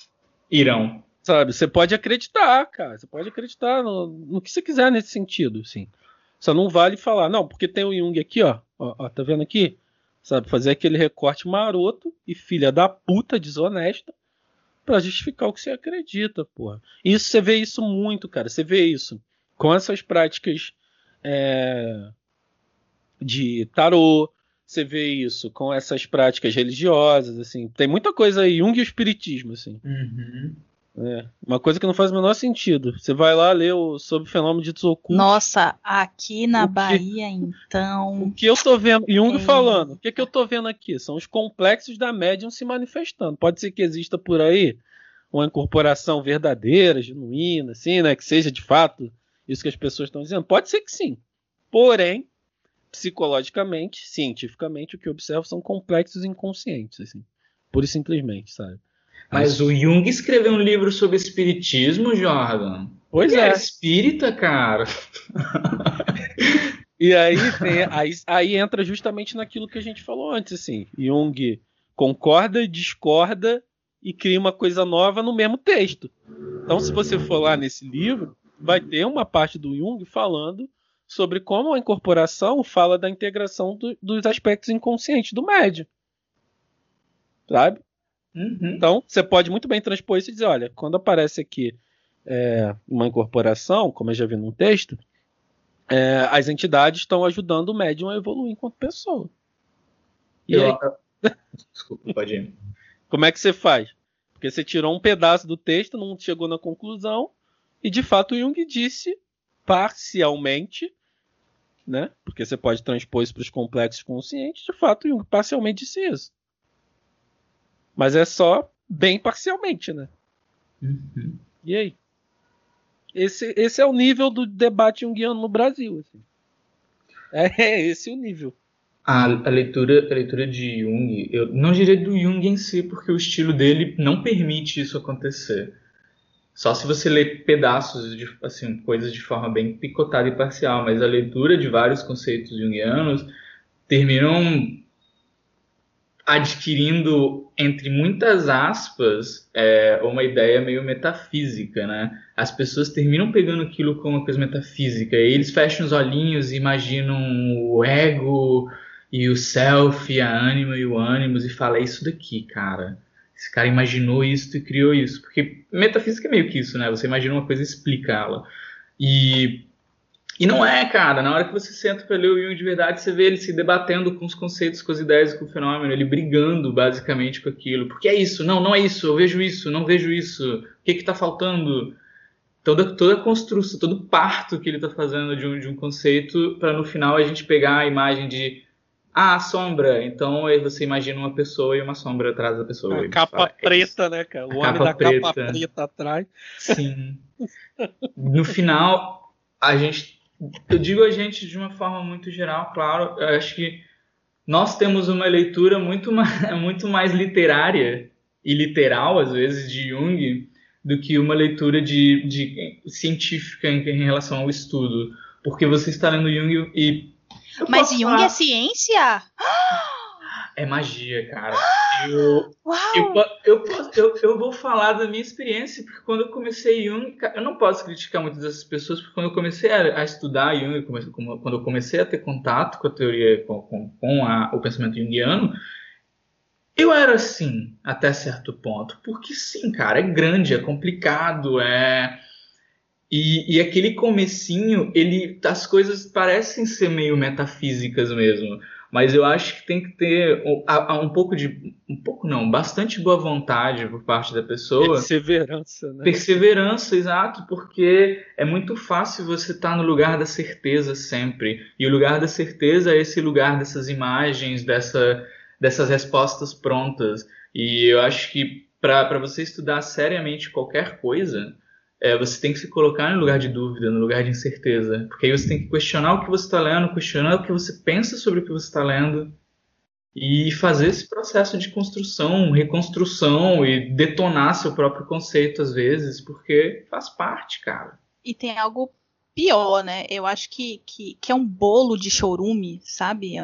Irão. Sabe, você pode acreditar, cara. Você pode acreditar no, no que você quiser nesse sentido, assim. Só não vale falar, não, porque tem o Jung aqui, ó. Ó, ó tá vendo aqui? Sabe, fazer aquele recorte maroto e filha da puta desonesta para justificar o que você acredita, porra. Isso você vê isso muito, cara. Você vê isso com essas práticas é, de tarô. Você vê isso com essas práticas religiosas, assim. Tem muita coisa aí, Jung e o Espiritismo, assim. Uhum. É, uma coisa que não faz o menor sentido. Você vai lá ler o, sobre o fenômeno de ocultos. Nossa, aqui na que, Bahia, então. O que eu tô vendo, Jung é... falando, o que, que eu tô vendo aqui? São os complexos da médium se manifestando. Pode ser que exista por aí uma incorporação verdadeira, genuína, assim, né? Que seja de fato isso que as pessoas estão dizendo. Pode ser que sim. Porém, psicologicamente, cientificamente, o que eu observo são complexos inconscientes, assim. Pura e simplesmente, sabe? Mas o Jung escreveu um livro sobre espiritismo, Jordan. Pois Ele é. espírita, cara. e aí, tem, aí, aí entra justamente naquilo que a gente falou antes, assim. Jung concorda, discorda e cria uma coisa nova no mesmo texto. Então, se você for lá nesse livro, vai ter uma parte do Jung falando sobre como a incorporação fala da integração do, dos aspectos inconscientes do médio. Sabe? Uhum. Então, você pode muito bem transpor isso e dizer: olha, quando aparece aqui é, uma incorporação, como eu já vi num texto, é, as entidades estão ajudando o médium a evoluir enquanto pessoa. E Eu- aí, Desculpa, pode ir. como é que você faz? Porque você tirou um pedaço do texto, não chegou na conclusão, e de fato o Jung disse parcialmente, né? Porque você pode transpor isso para os complexos conscientes, de fato Jung parcialmente disse isso. Mas é só bem parcialmente, né? Uhum. E aí? Esse, esse é o nível do debate junguiano no Brasil. Assim. É, é esse o nível. A, a leitura, a leitura de Jung, eu não diria do Jung em si, porque o estilo dele não permite isso acontecer. Só se você lê pedaços de assim, coisas de forma bem picotada e parcial, mas a leitura de vários conceitos junguianos terminam adquirindo, entre muitas aspas, é, uma ideia meio metafísica, né? As pessoas terminam pegando aquilo como uma coisa metafísica, e eles fecham os olhinhos e imaginam o ego e o self, a ânima e o ânimos, e fala, é isso daqui, cara. Esse cara imaginou isso e criou isso. Porque metafísica é meio que isso, né? Você imagina uma coisa e explica ela. E, e não é, cara. Na hora que você senta para ler o Jung de verdade, você vê ele se debatendo com os conceitos, com as ideias, com o fenômeno, ele brigando basicamente com aquilo. Porque é isso, não, não é isso, eu vejo isso, não vejo isso. O que que tá faltando? Toda, toda a construção, todo o parto que ele tá fazendo de um, de um conceito, para no final a gente pegar a imagem de ah, a sombra. Então aí você imagina uma pessoa e uma sombra atrás da pessoa. A capa fala, "É isso." preta, né, cara? O homem capa da capa preta. preta atrás. Sim. No final, a gente. Eu digo a gente de uma forma muito geral, claro. Eu acho que nós temos uma leitura muito mais, muito mais literária e literal, às vezes, de Jung, do que uma leitura de, de científica em, em relação ao estudo. Porque você está lendo Jung e. eu Mas Jung falar- é ciência? é magia, cara. Eu, Uau! eu, eu, eu, vou falar da minha experiência, porque quando eu comecei Jung, eu não posso criticar muitas dessas pessoas, porque quando eu comecei a, estudar Jung, quando eu comecei a ter contato com a teoria, com, o pensamento junguiano, eu era assim, até certo ponto. Porque sim, cara, é grande, é complicado, é. E, e aquele comecinho, ele, as coisas parecem ser meio metafísicas mesmo. Mas eu acho que tem que ter um, um pouco de. Um pouco não, bastante boa vontade por parte da pessoa. Perseverança, né? Perseverança, exato, porque é muito fácil você estar no lugar da certeza sempre. E o lugar da certeza é esse lugar dessas imagens, dessa, dessas respostas prontas. E eu acho que para você estudar seriamente qualquer coisa, é, você tem que se colocar no lugar de dúvida, no lugar de incerteza. Porque aí você tem que questionar o que você está lendo, questionar o que você pensa sobre o que você está lendo. E fazer esse processo de construção, reconstrução e detonar seu próprio conceito às vezes, porque faz parte, cara. E tem algo pior, né? Eu acho que, que, que é um bolo de chorume, sabe? É,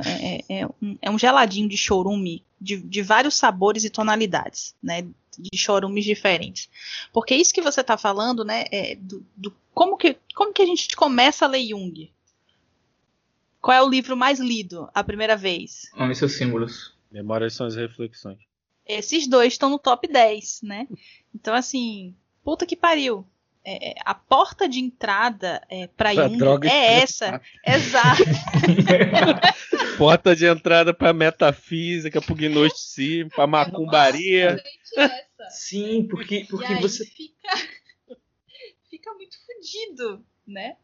é- é um, é um geladinho de chorume de, de vários sabores e tonalidades, né? De chorumes diferentes. Porque isso que você está falando, né? É do, do- como, que, como que a gente começa a ler Jung? Qual é o livro mais lido a primeira vez? Ame seus símbolos. Memórias são as reflexões. Esses dois estão no top 10, né? Então, assim, puta que pariu. É, é, a porta de entrada é, para Pra Jung droga é essa. Exato. Porta de entrada pra metafísica, pro gnosticismo, pra macumbaria. Exatamente Sim, porque, E porque aí você, fica, fica muito fudido, né?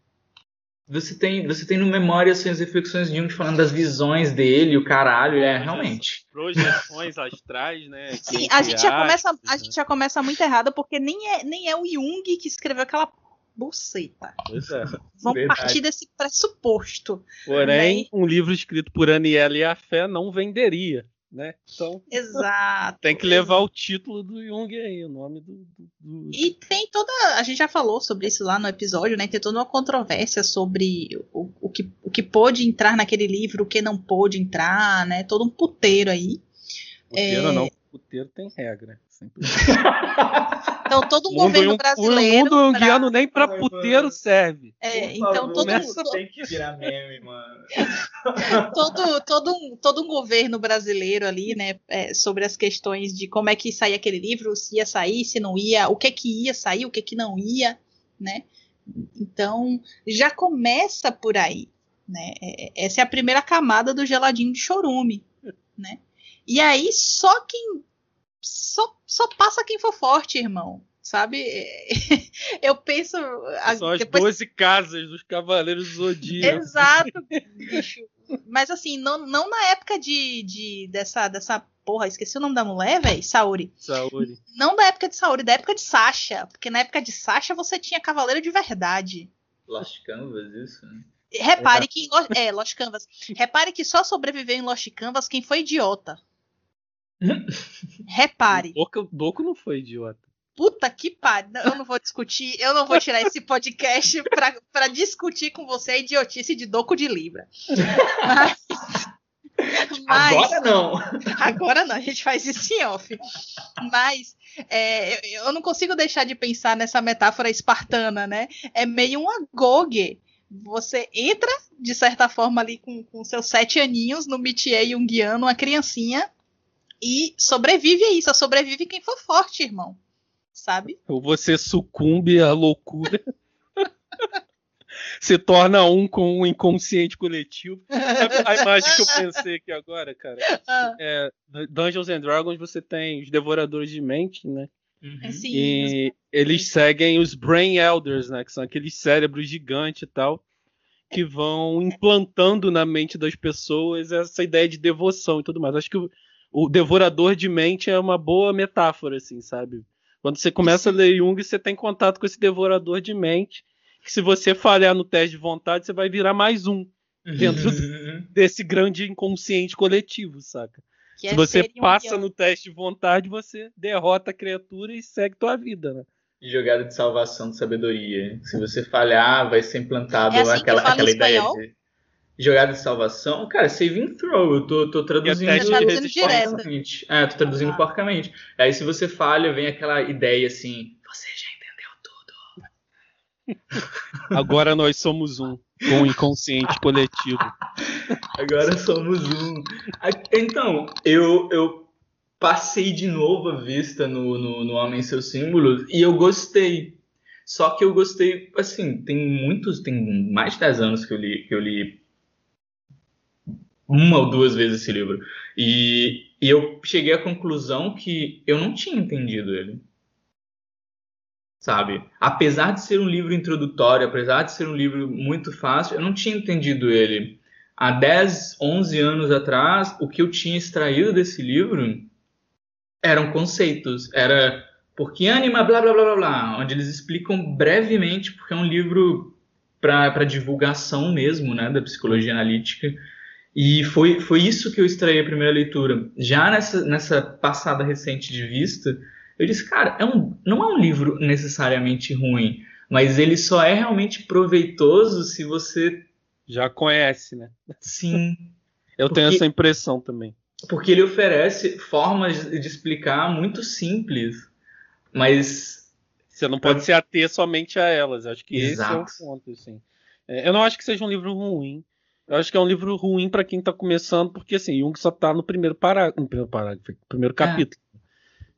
você, tem, você tem no memória assim, as reflexões de Jung falando das visões dele, o caralho, é, realmente. Projeções astrais, né? Sim, a gente, já começa, a né? gente já começa muito errado, porque nem é, nem é o Jung que escreveu aquela buceta. Pois é. Vamos Verdade. partir desse pressuposto. Porém, um livro escrito por Aniela e a Fé não venderia, né? Então Exato. tem que levar o título do Jung aí, o nome do. do- do- E tem toda. A gente já falou sobre isso lá no episódio, né? Tem toda uma controvérsia sobre o, o, que, o que pôde entrar naquele livro, o que não pôde entrar, né? Todo um puteiro aí. Puteiro, não. Puteiro tem regra. Sempre. Então todo um O mundo governo um- brasileiro. O mundo pra- nem pra Ai, puteiro mano. serve. É, Por então favor, todo, começa- isso tem que virar meme, mano. todo, todo, um, todo um governo brasileiro ali, né, é, sobre as questões de como é que saía aquele livro, se ia sair, se não ia, o que que ia sair, o que que não ia, né? Então já começa por aí, né? É- Essa é a primeira camada do geladinho de chorume, né? E aí só quem só, só passa quem for forte, irmão. Sabe? Eu penso. a- São as depois 12 casas dos Cavaleiros do Zodíaco. Exato, bicho. Mas assim, não, não na época de, de dessa, dessa porra, esqueci o nome da mulher, velho, Saori. Saúde. Não da época de Saori, da época de Sasha. Porque na época de Sasha você tinha cavaleiro de verdade. Lost Canvas, isso? né? Repare que. em Lo- É, Lost Canvas. Repare que só sobreviveu em Lost Canvas quem foi idiota. Repare. Doku, Doku não foi idiota. Puta que pariu. Eu não vou discutir, eu não vou tirar esse podcast pra, pra discutir com você a idiotice de Doco de Libra. Mas. mas- Agora não! Agora não, a gente faz isso em off. Mas é, eu, eu não consigo deixar de pensar nessa metáfora espartana, né? É meio um agog. Você entra, de certa forma, ali com, com seus sete aninhos no métier junguiano, uma criancinha, e sobrevive a isso. Só sobrevive quem for forte, irmão. Sabe? Ou você sucumbe à loucura. se torna um com o inconsciente coletivo. A imagem que eu pensei aqui agora, cara? Ah, É, Dungeons and Dragons você tem os devoradores de mente, né? Uhum. sim, E eles seguem os Brain Elders, né? Que são aqueles cérebros gigantes e tal, que vão implantando na mente das pessoas essa ideia de devoção e tudo mais. Acho que o, o devorador de mente é uma boa metáfora, assim, sabe? Quando você começa a ler Jung, você tem contato com esse devorador de mente, que se você falhar no teste de vontade, você vai virar mais um dentro Uhum. desse grande inconsciente coletivo, saca? que Se é você passa junguiano. no teste de vontade, você derrota a criatura e segue tua vida, né? Jogada de salvação de sabedoria. Se você falhar, vai ser implantado É assim que aquela, aquela ideia de. Jogada de salvação, cara, saving throw. Eu tô, tô traduzindo, E porcamente. resistência. É, tô traduzindo Ah. porcamente. Aí se você falha, vem aquela ideia assim, você já entendeu tudo. Agora nós somos um, com o inconsciente coletivo. Agora somos um. Então, eu, eu passei de novo a vista no, no, no Homem e seus Símbolos e eu gostei. Só que eu gostei, assim, tem muitos, tem mais de 10 anos que eu li, que eu li uma ou duas vezes esse livro. E, e eu cheguei à conclusão que eu não tinha entendido ele. Sabe? Apesar de ser um livro introdutório, apesar de ser um livro muito fácil, eu não tinha entendido ele. Há 10, 11 anos atrás, o que eu tinha extraído desse livro eram conceitos. Era por que anima, blá blá blá blá blá, onde eles explicam brevemente, porque é um livro para divulgação mesmo, né, da psicologia analítica. E foi, foi isso que eu extraí a primeira leitura. Já nessa, nessa passada recente de vista, eu disse, cara, é um, não é um livro necessariamente ruim, mas ele só é realmente proveitoso se você Já conhece, né? sim Eu tenho Porque- essa impressão também. porque ele oferece formas de explicar muito simples, mas Você não pode se ater somente a elas. Acho que Exato. esse é o ponto, assim. É, eu não acho que seja um livro ruim. Eu acho que é um livro ruim para quem tá começando, porque assim, Jung só tá no primeiro parágrafo, no primeiro parágrafo, no primeiro capítulo.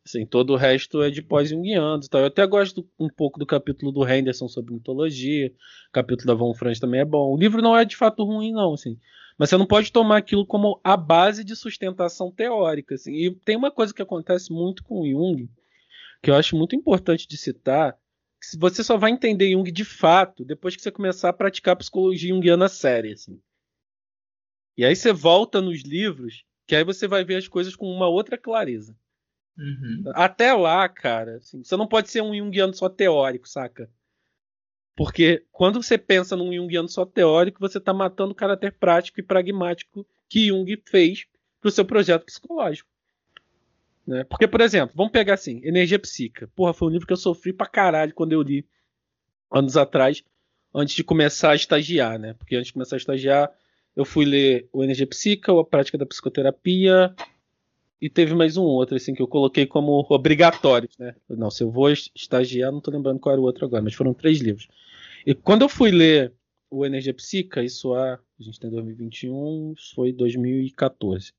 Assim, todo o resto é de pós-junguianos e tal. Eu até gosto um pouco do capítulo do Henderson sobre mitologia. O capítulo da Von Franz também é bom. O livro não é de fato ruim, não, assim. Mas você não pode tomar aquilo como a base de sustentação teórica, assim. E tem uma coisa que acontece muito com o Jung, que eu acho muito importante de citar, que se você só vai entender Jung de fato depois que você começar a praticar psicologia junguiana séria, assim. E aí você volta nos livros, que aí você vai ver as coisas com uma outra clareza. Uhum. Até lá, cara, assim, você não pode ser um junguiano só teórico, saca? Porque quando você pensa num junguiano só teórico, você tá matando o caráter prático e pragmático que Jung fez pro seu projeto psicológico. Né? Porque, por exemplo, vamos pegar assim, Energia Psíquica. Porra, foi um livro que eu sofri pra caralho quando eu li anos atrás, antes de começar a estagiar, né? Porque antes de começar a estagiar, eu fui ler o Energia Psíquica, a Prática da Psicoterapia e teve mais um outro, assim, que eu coloquei como obrigatórios, né? Não, se eu vou estagiar, não tô lembrando qual era o outro agora, mas foram três livros. E quando eu fui ler o Energia Psíquica, isso há, a gente tem 2021, foi 2014,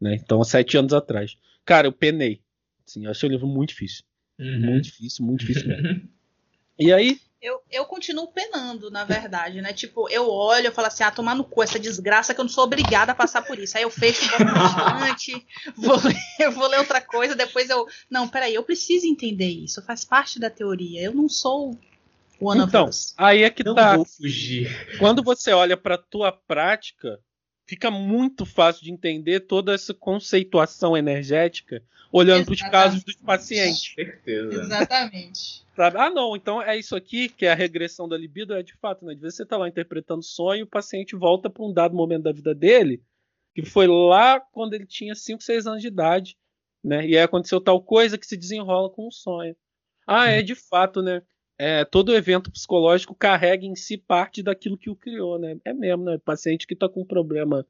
né? Então, há sete anos atrás. Cara, eu penei. Assim, eu achei o livro muito difícil. Uhum. Muito difícil, muito difícil mesmo. e aí, eu, eu continuo penando, na verdade, né? Tipo, eu olho, eu falo assim, ah, tomar no cu essa desgraça que eu não sou obrigada a passar por isso. Aí eu fecho o bastante, vou ler, vou ler outra coisa, depois eu. Não, peraí, eu preciso entender isso, faz parte da teoria. Eu não sou one então, Aí é que não tá. Vou fugir. Quando você olha pra tua prática, fica muito fácil de entender toda essa conceituação energética olhando para os casos dos pacientes. Certeza. Exatamente. Sabe? Ah, não, então é isso aqui, que é a regressão da libido, é de fato, né? De vez você tá lá interpretando sonho, o paciente volta para um dado momento da vida dele, que foi lá quando ele tinha 5, 6 anos de idade, né? E aí aconteceu tal coisa que se desenrola com um sonho. Ah, é de fato, né? É, todo evento psicológico carrega em si parte daquilo que o criou, né? É mesmo, né? Paciente que tá com problema,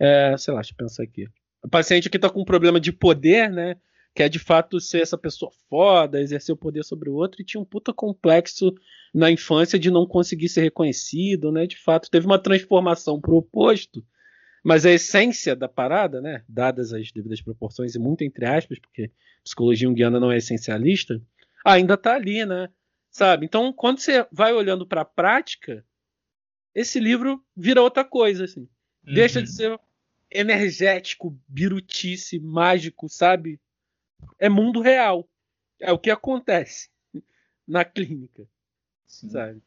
é, sei lá, deixa eu pensar aqui. O paciente que tá com problema de poder, né? Quer de fato ser essa pessoa foda, exercer o poder sobre o outro, e tinha um puta complexo na infância de não conseguir ser reconhecido, né? De fato, teve uma transformação pro oposto, mas a essência da parada, né? Dadas as devidas proporções, e muito entre aspas, porque psicologia junguiana não é essencialista, ainda tá ali, né? Sabe? Então, quando você vai olhando para a prática, esse livro vira outra coisa, assim. Uhum. Deixa de ser energético, birutice, mágico, sabe? É mundo real. É o que acontece na clínica. Sim. Sabe?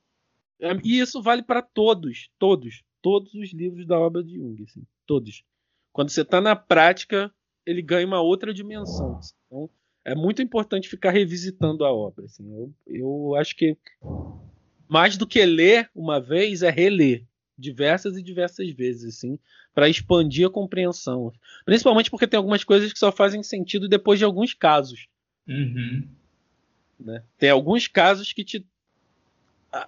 É, e isso vale para todos, todos, todos os livros da obra de Jung, assim, todos. Quando você está na prática, ele ganha uma outra dimensão. Assim. Então, é muito importante ficar revisitando a obra. Assim. Eu, eu acho que mais do que ler uma vez é reler diversas e diversas vezes, assim, para expandir a compreensão. Principalmente porque tem algumas coisas que só fazem sentido depois de alguns casos. Uhum. Né? Tem alguns casos que te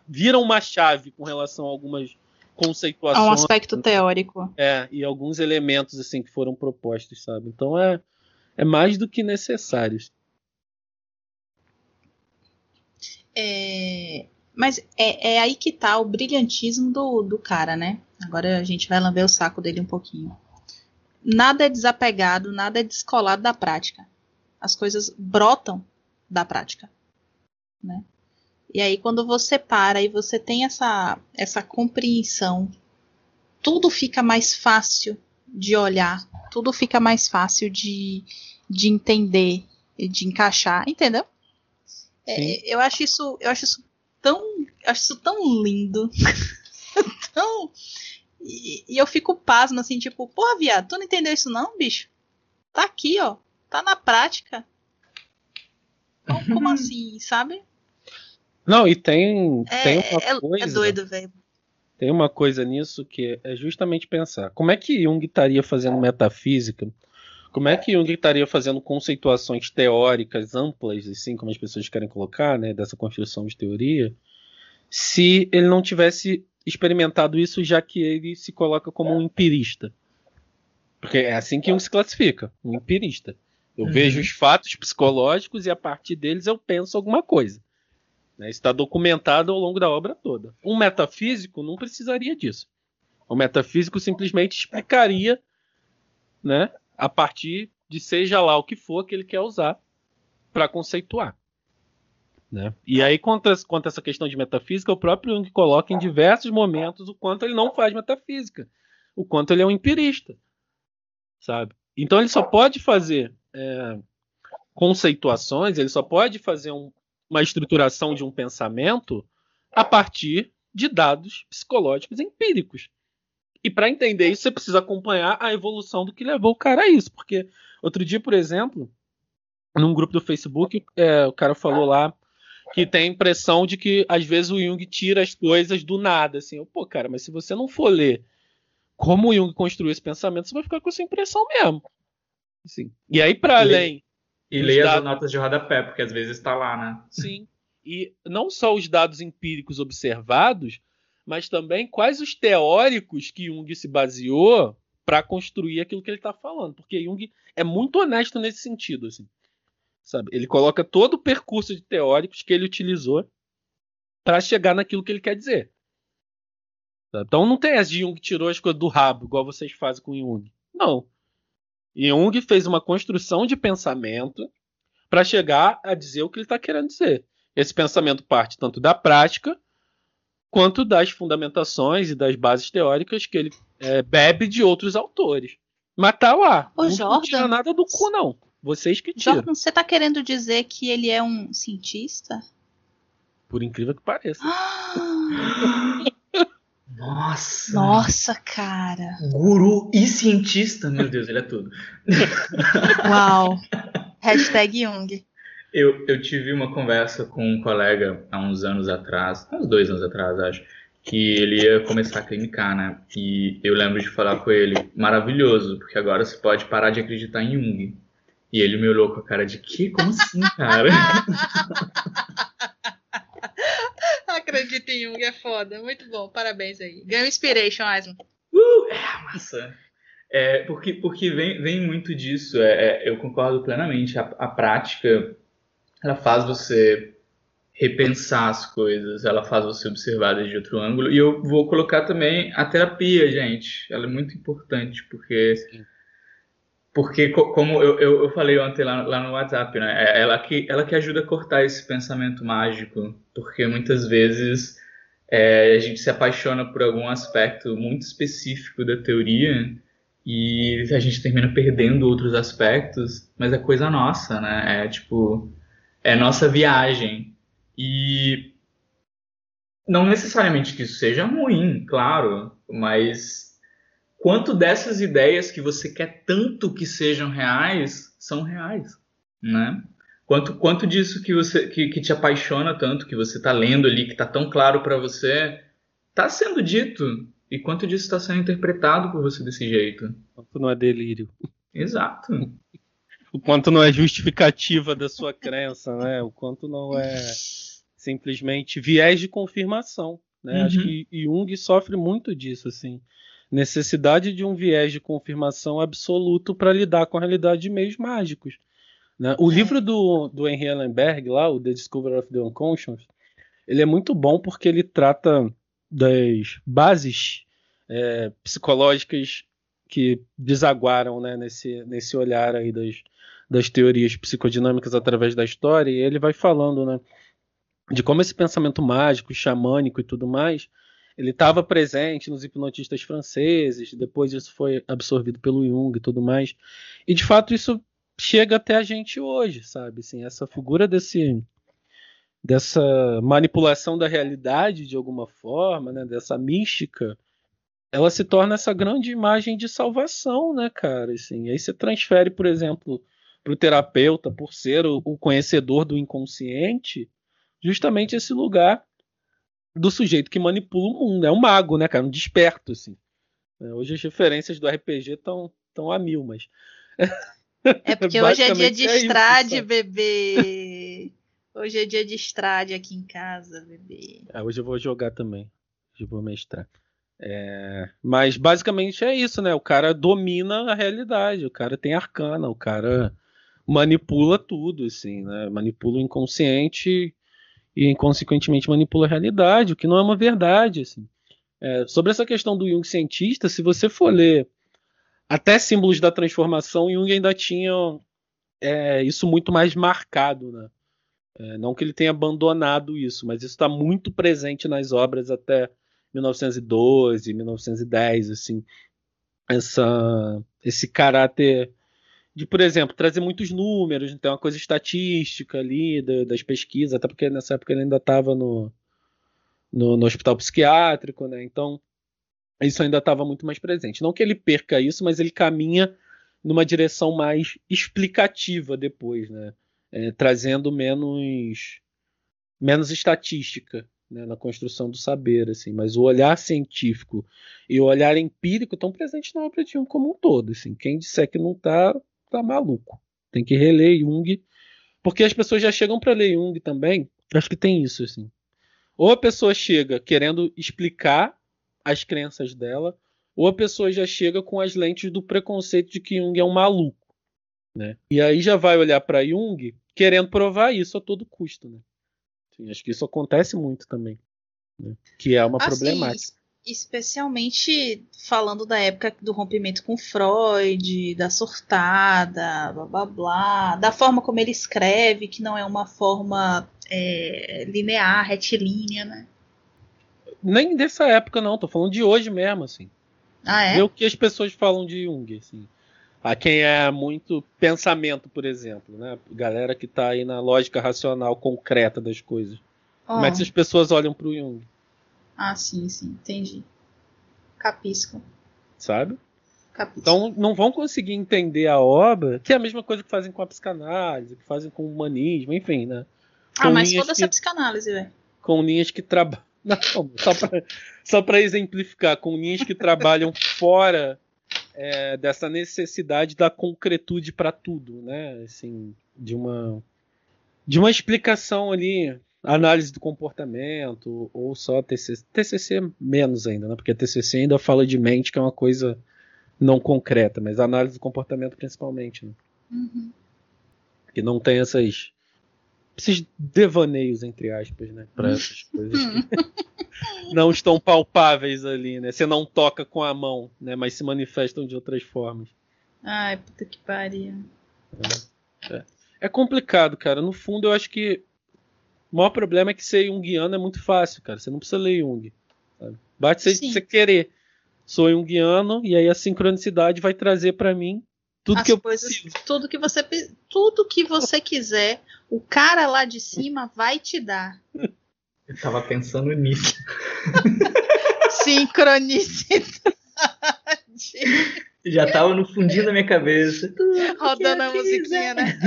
viram uma chave com relação a algumas conceituações. A um aspecto teórico. É, e alguns elementos assim que foram propostos, sabe? Então é, é mais do que necessário. É, mas é, é aí que tá o brilhantismo do, do cara, né? Agora a gente vai lamber o saco dele um pouquinho. Nada é desapegado, nada é descolado da prática. As coisas brotam da prática, né? E aí quando você para e você tem essa essa compreensão, tudo fica mais fácil de olhar, tudo fica mais fácil de, de entender e de encaixar, entendeu? É, eu acho isso, eu acho isso tão. Acho isso tão lindo. tão. E, e, eu fico pasmo assim, tipo, porra, viado, tu não entendeu isso não, bicho? Tá aqui, ó. Tá na prática. Como, como assim, sabe? Não, e tem, é, tem uma é, coisa. É doido, velho. Tem uma coisa nisso que é justamente pensar. Como é que Jung estaria fazendo metafísica como é que Jung estaria fazendo conceituações teóricas amplas, assim como as pessoas querem colocar, né, dessa construção de teoria, se ele não tivesse experimentado isso, já que ele se coloca como um empirista? Porque é assim que Jung se classifica, um empirista. Eu uhum. vejo os fatos psicológicos e a partir deles eu penso alguma coisa. Né? Está documentado ao longo da obra toda. Um metafísico não precisaria disso. O metafísico simplesmente explicaria né, a partir de seja lá o que for que ele quer usar para conceituar. Né? E aí, quanto quanto a essa questão de metafísica, o próprio Jung coloca em diversos momentos o quanto ele não faz metafísica, o quanto ele é um empirista, sabe? Então ele só pode fazer é, conceituações, ele só pode fazer um, uma estruturação de um pensamento a partir de dados psicológicos empíricos. E para entender isso, você precisa acompanhar a evolução do que levou o cara a isso. Porque outro dia, por exemplo, num grupo do Facebook, é, o cara falou lá que tem a impressão de que às vezes o Jung tira as coisas do nada. Assim, eu, pô, cara, mas se você não for ler como o Jung construiu esse pensamento, você vai ficar com essa impressão mesmo. Assim. E aí, para além. E leia dados... as notas de rodapé, porque às vezes está lá, né? Sim. E não só os dados empíricos observados, mas também quais os teóricos que Jung se baseou para construir aquilo que ele está falando, porque Jung é muito honesto nesse sentido, assim, sabe? Ele coloca todo o percurso de teóricos que ele utilizou para chegar naquilo que ele quer dizer. Então não tem as de Jung tirou as coisas do rabo, igual vocês fazem com Jung. Não. Jung fez uma construção de pensamento para chegar a dizer o que ele está querendo dizer. Esse pensamento parte tanto da prática quanto das fundamentações e das bases teóricas que ele é, bebe de outros autores. Mas tá lá. Ô, não, Jordan, tira nada do cu, não. Vocês que tiram. Jordan, você tá querendo dizer que ele é um cientista? Por incrível que pareça. Nossa! Nossa, cara. Guru e cientista. Meu Deus, ele é tudo. Uau. Hashtag Jung. Eu, eu tive uma conversa com um colega há uns anos atrás, uns dois anos atrás, acho, que ele ia começar a clinicar, né? E eu lembro de falar com ele, maravilhoso, porque agora você pode parar de acreditar em Jung. E ele me olhou com a cara de que? Como assim, cara? Acredita em Jung, é foda. Muito bom, parabéns aí. Ganhou inspiration, Aisman. Uh, é, massa. É, porque porque vem, vem muito disso, é, é, eu concordo plenamente. A, a prática, ela faz você repensar as coisas, ela faz você observar desde outro ângulo. E eu vou colocar também a terapia, gente. Ela é muito importante, porque... Sim. Porque, co- como eu, eu, eu falei ontem lá, lá no WhatsApp, né? É ela que, ela que ajuda a cortar esse pensamento mágico. Porque muitas vezes é, a gente se apaixona por algum aspecto muito específico da teoria e a gente termina perdendo outros aspectos, mas é coisa nossa, né? É tipo, é nossa viagem. E não necessariamente que isso seja ruim, claro, mas quanto dessas ideias que você quer tanto que sejam reais são reais, né? Quanto, quanto disso que você que, que te apaixona tanto, que você está lendo ali, que está tão claro para você, está sendo dito e quanto disso está sendo interpretado por você desse jeito? Quanto não é delírio. Exato. O quanto não é justificativa da sua crença, né? O quanto não é simplesmente viés de confirmação. Né? Uhum. Acho que Jung sofre muito disso, assim. Necessidade de um viés de confirmação absoluto para lidar com a realidade de meios mágicos. né? O É. livro do, do Henry Ellenberg, lá, o The Discovery of the Unconscious, ele é muito bom porque ele trata das bases é, psicológicas que desaguaram né, nesse, nesse olhar aí das, das teorias psicodinâmicas através da história, e ele vai falando né, de como esse pensamento mágico, xamânico e tudo mais, ele estava presente nos hipnotistas franceses, depois isso foi absorvido pelo Jung e tudo mais, e de fato isso chega até a gente hoje, sabe? Assim, essa figura desse dessa manipulação da realidade de alguma forma, né, dessa mística, ela se torna essa grande imagem de salvação, né, cara? Assim, aí você transfere, por exemplo, para o terapeuta, por ser o, o conhecedor do inconsciente, justamente esse lugar do sujeito que manipula o mundo. É um mago, né, cara? Um desperto, assim. É, Hoje as referências do RPG estão tão a mil, mas. É porque hoje é dia de é isso, estrade, sabe? bebê. Hoje é dia de estrade aqui em casa, bebê. Ah, hoje eu vou jogar também. Hoje eu vou mestrar. É, Mas basicamente é isso, né? O cara domina a realidade, o cara tem arcana, o cara manipula tudo, assim, né? Manipula o inconsciente e inconsequentemente manipula a realidade, o que não é uma verdade, assim. É, sobre essa questão do Jung cientista, se você for ler até símbolos da transformação, Jung ainda tinha é, isso muito mais marcado, né? É, não que ele tenha abandonado isso, mas isso está muito presente nas obras até 1912, 1910, assim, essa, esse caráter de, por exemplo, trazer muitos números, tem uma coisa estatística ali da- das pesquisas, até porque nessa época ele ainda estava no, no, no hospital psiquiátrico, né? Então isso ainda estava muito mais presente. Não que ele perca isso, mas ele caminha numa direção mais explicativa depois, né? É, trazendo menos menos estatística né, na construção do saber, assim, mas o olhar científico e o olhar empírico estão presentes na obra de Jung como um todo, assim. Quem disser que não tá, tá maluco. Tem que reler Jung, porque as pessoas já chegam para ler Jung também. Acho que tem isso, assim. Ou a pessoa chega querendo explicar as crenças dela, ou a pessoa já chega com as lentes do preconceito de que Jung é um maluco. Né? E aí já vai olhar para Jung querendo provar isso a todo custo. Né? Assim, acho que isso acontece muito também. Né? Que é uma assim, problemática. Especialmente falando da época do rompimento com Freud, da surtada, blá blá blá, da forma como ele escreve, que não é uma forma é, linear, retilínea, né? Nem dessa época, não, tô falando de hoje mesmo, assim. Ah, é? Ver o que as pessoas falam de Jung, assim. A quem é muito pensamento, por exemplo, né? Galera que tá aí na lógica racional concreta das coisas. Oh. Como é que as pessoas olham pro Jung? Ah, sim, sim, entendi. Capisco. Sabe? Capisco. Então não vão conseguir entender a obra, que é a mesma coisa que fazem com a psicanálise, que fazem com o humanismo, enfim, né? Com ah, mas foda-se a psicanálise, velho. Com linhas que trabalham. Não, só pra, só pra exemplificar, com linhas que trabalham fora é, dessa necessidade da concretude para tudo, né? Assim, de uma de uma explicação ali análise do comportamento ou só TCC, TCC menos ainda, né? Porque a TCC ainda fala de mente, que é uma coisa não concreta, mas análise do comportamento principalmente, né? Uhum. Que não tem essas esses devaneios entre aspas, né, para essas coisas que não estão palpáveis ali, né? Você não toca com a mão, né, mas se manifestam de outras formas. Ai, puta que pariu. É, é. é complicado, cara. No fundo, eu acho que o maior problema é que ser junguiano é muito fácil, cara. Você não precisa ler Jung. Sabe? Bate você, você querer. Sou junguiano e aí a sincronicidade vai trazer para mim tudo As que eu coisas, preciso. tudo que você tudo que você quiser, o cara lá de cima vai te dar. Eu tava pensando nisso. Sincronicidade. Já tava no fundinho da minha cabeça. Rodando a musiquinha, né?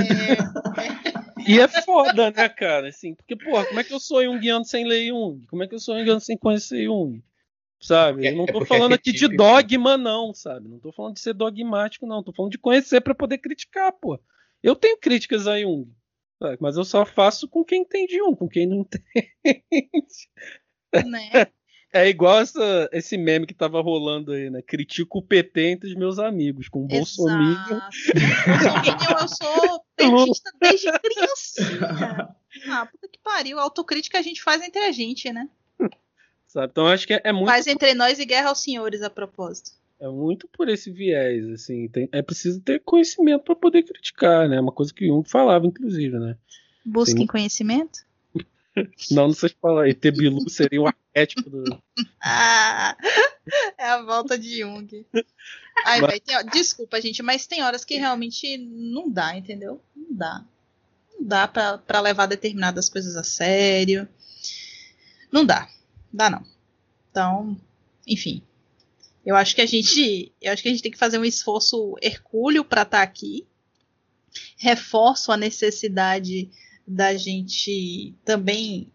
É. E é foda, né, cara? Assim, porque, porra, como é que eu sou Jungiano sem ler Jung? Como é que eu sou Jungiano sem conhecer Jung? Sabe? Eu não é tô é falando aqui de dogma, não, sabe? Não tô falando de ser dogmático, não. Tô falando de conhecer para poder criticar, pô. Eu tenho críticas a Jung, sabe? mas eu só faço com quem entende Jung, com quem não entende. Né? É igual essa, esse meme que tava rolando aí, né? Critico o PT entre os meus amigos, com o Bolsonaro. Bolsonaro, eu sou petista desde criança. Ah, puta que pariu. A autocrítica a gente faz entre a gente, né? Sabe? Então acho que é, é muito. Faz entre nós e guerra aos senhores, a propósito. É muito por esse viés, assim. Tem, é preciso ter conhecimento para poder criticar, né? Uma coisa que Jung falava, inclusive, né? Busquem tem... conhecimento? Não, não sei falar. ET Bilu seria o arquétipo do. ah, é a volta de Jung. Ai, mas... véio, tem, desculpa, gente, mas tem horas que realmente não dá, entendeu? Não dá. Não dá pra, pra levar determinadas coisas a sério. Não dá. Dá não. Então, enfim. Eu acho que a gente. Eu acho que a gente tem que fazer um esforço hercúleo para estar tá aqui. Reforço a necessidade da gente também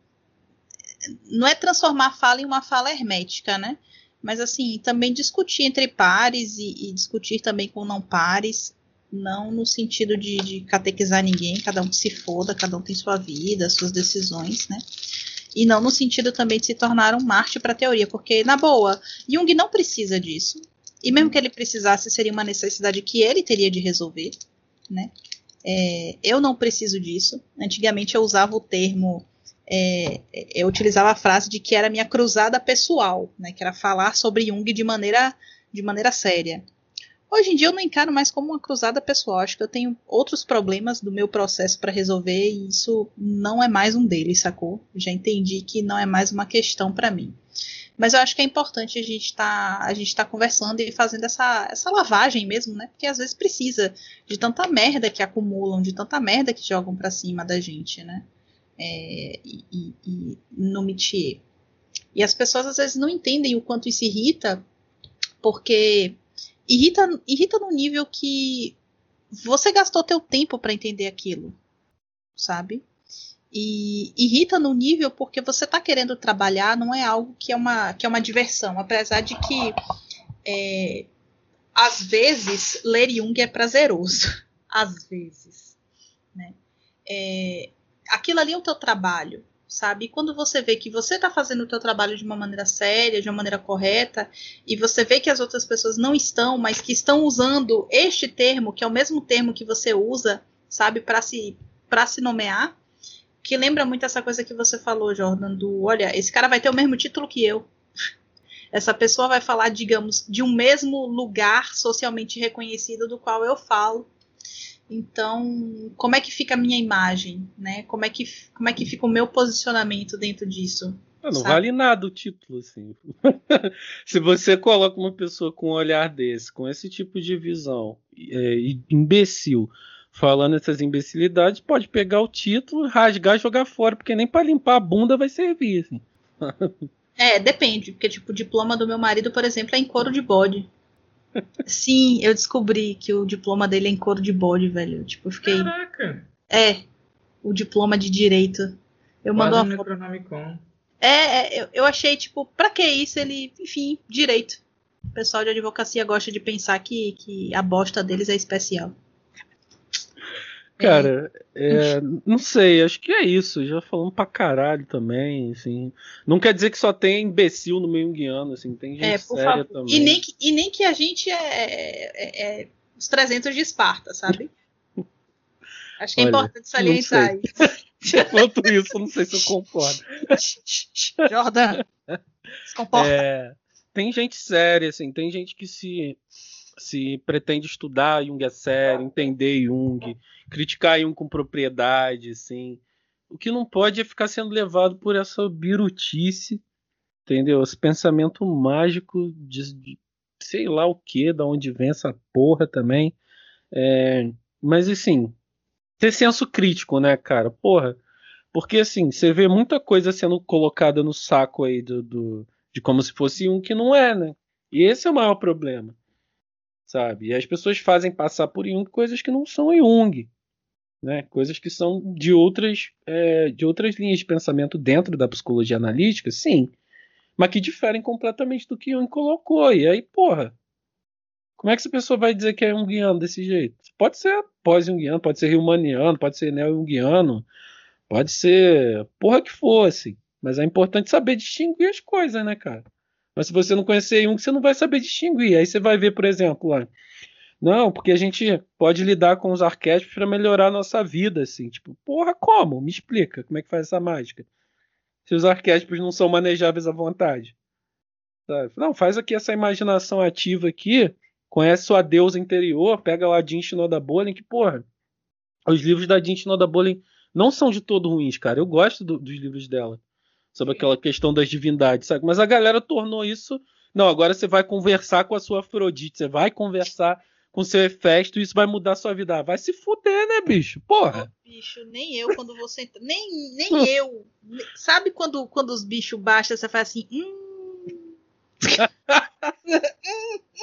não é transformar a fala em uma fala hermética, né? Mas assim, também discutir entre pares e, e discutir também com não pares, não no sentido de, de, catequizar ninguém, cada um se foda, cada um tem sua vida, suas decisões, né? E não no sentido também de se tornar um Marte para a teoria, porque, na boa, Jung não precisa disso. E mesmo que ele precisasse, seria uma necessidade que ele teria de resolver, né? É, eu não preciso disso. Antigamente eu usava o termo, é, eu utilizava a frase de que era minha cruzada pessoal, né, que era falar sobre Jung de maneira, de maneira séria. Hoje em dia eu não encaro mais como uma cruzada pessoal. Acho que eu tenho outros problemas do meu processo para resolver e isso não é mais um deles, sacou? Já entendi que não é mais uma questão para mim. Mas eu acho que é importante a gente tá, a gente tá conversando e fazendo essa, essa lavagem mesmo, né? Porque às vezes precisa de tanta merda que acumulam, de tanta merda que jogam para cima da gente, né? É, e, e, e no métier. E as pessoas às vezes não entendem o quanto isso irrita, porque irrita, irrita no nível que você gastou teu tempo para entender aquilo, sabe? E irrita no nível porque você está querendo trabalhar, não é algo que é uma, que é uma diversão. Apesar de que, é, às vezes, ler Jung é prazeroso. Às vezes. Né? É, aquilo ali é o teu trabalho. sabe? E quando você vê que você está fazendo o teu trabalho de uma maneira séria, de uma maneira correta, e você vê que as outras pessoas não estão, mas que estão usando este termo, que é o mesmo termo que você usa, sabe, para se para se nomear, que lembra muito essa coisa que você falou, Jordan, do, olha, esse cara vai ter o mesmo título que eu. Essa pessoa vai falar, digamos, de um mesmo lugar socialmente reconhecido do qual eu falo então, como é que fica a minha imagem, né? Como é que, como é que fica o meu posicionamento dentro disso? Não, não vale nada o título, assim. Se você coloca uma pessoa com um olhar desse, com esse tipo de visão, é, imbecil, falando essas imbecilidades, pode pegar o título, rasgar e jogar fora, porque nem para limpar a bunda vai servir, assim. É, depende, porque tipo, o diploma do meu marido, por exemplo, é em couro de bode. Sim, eu descobri que o diploma dele é em couro de bode, velho. Tipo, eu fiquei. Caraca! É, o diploma de direito. Eu mando uma foto. É, é eu, achei, tipo, pra que isso? Ele, enfim, direito. O pessoal de advocacia gosta de pensar que, que a bosta deles é especial. Cara, é, não sei, acho que é isso. Já falamos pra caralho também, assim. Não quer dizer que só tem imbecil no meio guiano, assim, tem gente é, séria favor. também. E nem, que, e nem que a gente é, é, é os 300 de Esparta, sabe? Acho que é Olha, importante salientar isso. Enquanto isso, não sei se eu concordo. Jordan, se comporta. É, tem gente séria, assim, tem gente que se se pretende estudar Jung a sério, entender Jung, criticar Jung com propriedade, assim. O que não pode é ficar sendo levado por essa birutice, entendeu? Esse pensamento mágico de, de sei lá o que, da onde vem essa porra também. É, mas assim, ter senso crítico, né, cara? Porra. Porque assim, você vê muita coisa sendo colocada no saco aí do, do de como se fosse um que não é, né? E esse é o maior problema sabe? E as pessoas fazem passar por Jung coisas que não são Jung, né? Coisas que são de outras, é, de outras linhas de pensamento dentro da psicologia analítica, sim, mas que diferem completamente do que Jung colocou. E aí, porra, como é que essa pessoa vai dizer que é junguiano desse jeito? Pode ser pós-junguiano, pode ser humaniano, pode ser neo-junguiano, pode ser porra que fosse. Mas é importante saber distinguir as coisas, né, cara? Mas se você não conhecer um, você não vai saber distinguir. Aí você vai ver, por exemplo, lá. Não, porque a gente pode lidar com os arquétipos para melhorar a nossa vida, assim. Tipo, porra, como? Me explica como é que faz essa mágica. Se os arquétipos não são manejáveis à vontade. Sabe? Não, faz aqui essa imaginação ativa aqui, conhece sua deusa interior, pega lá a Jean Shinoda Bolin, que, porra, os livros da Jean Shinoda Bolin não são de todo ruins, cara. Eu gosto do, dos livros dela sobre aquela questão das divindades, sabe? Mas a galera tornou isso. Não, agora você vai conversar com a sua Afrodite, você vai conversar com seu Hefesto e isso vai mudar a sua vida. vai se fuder, né, bicho? Porra. bicho, nem eu quando você entra. Nem, nem eu. Sabe quando, quando os bichos baixam, você faz assim. Hum.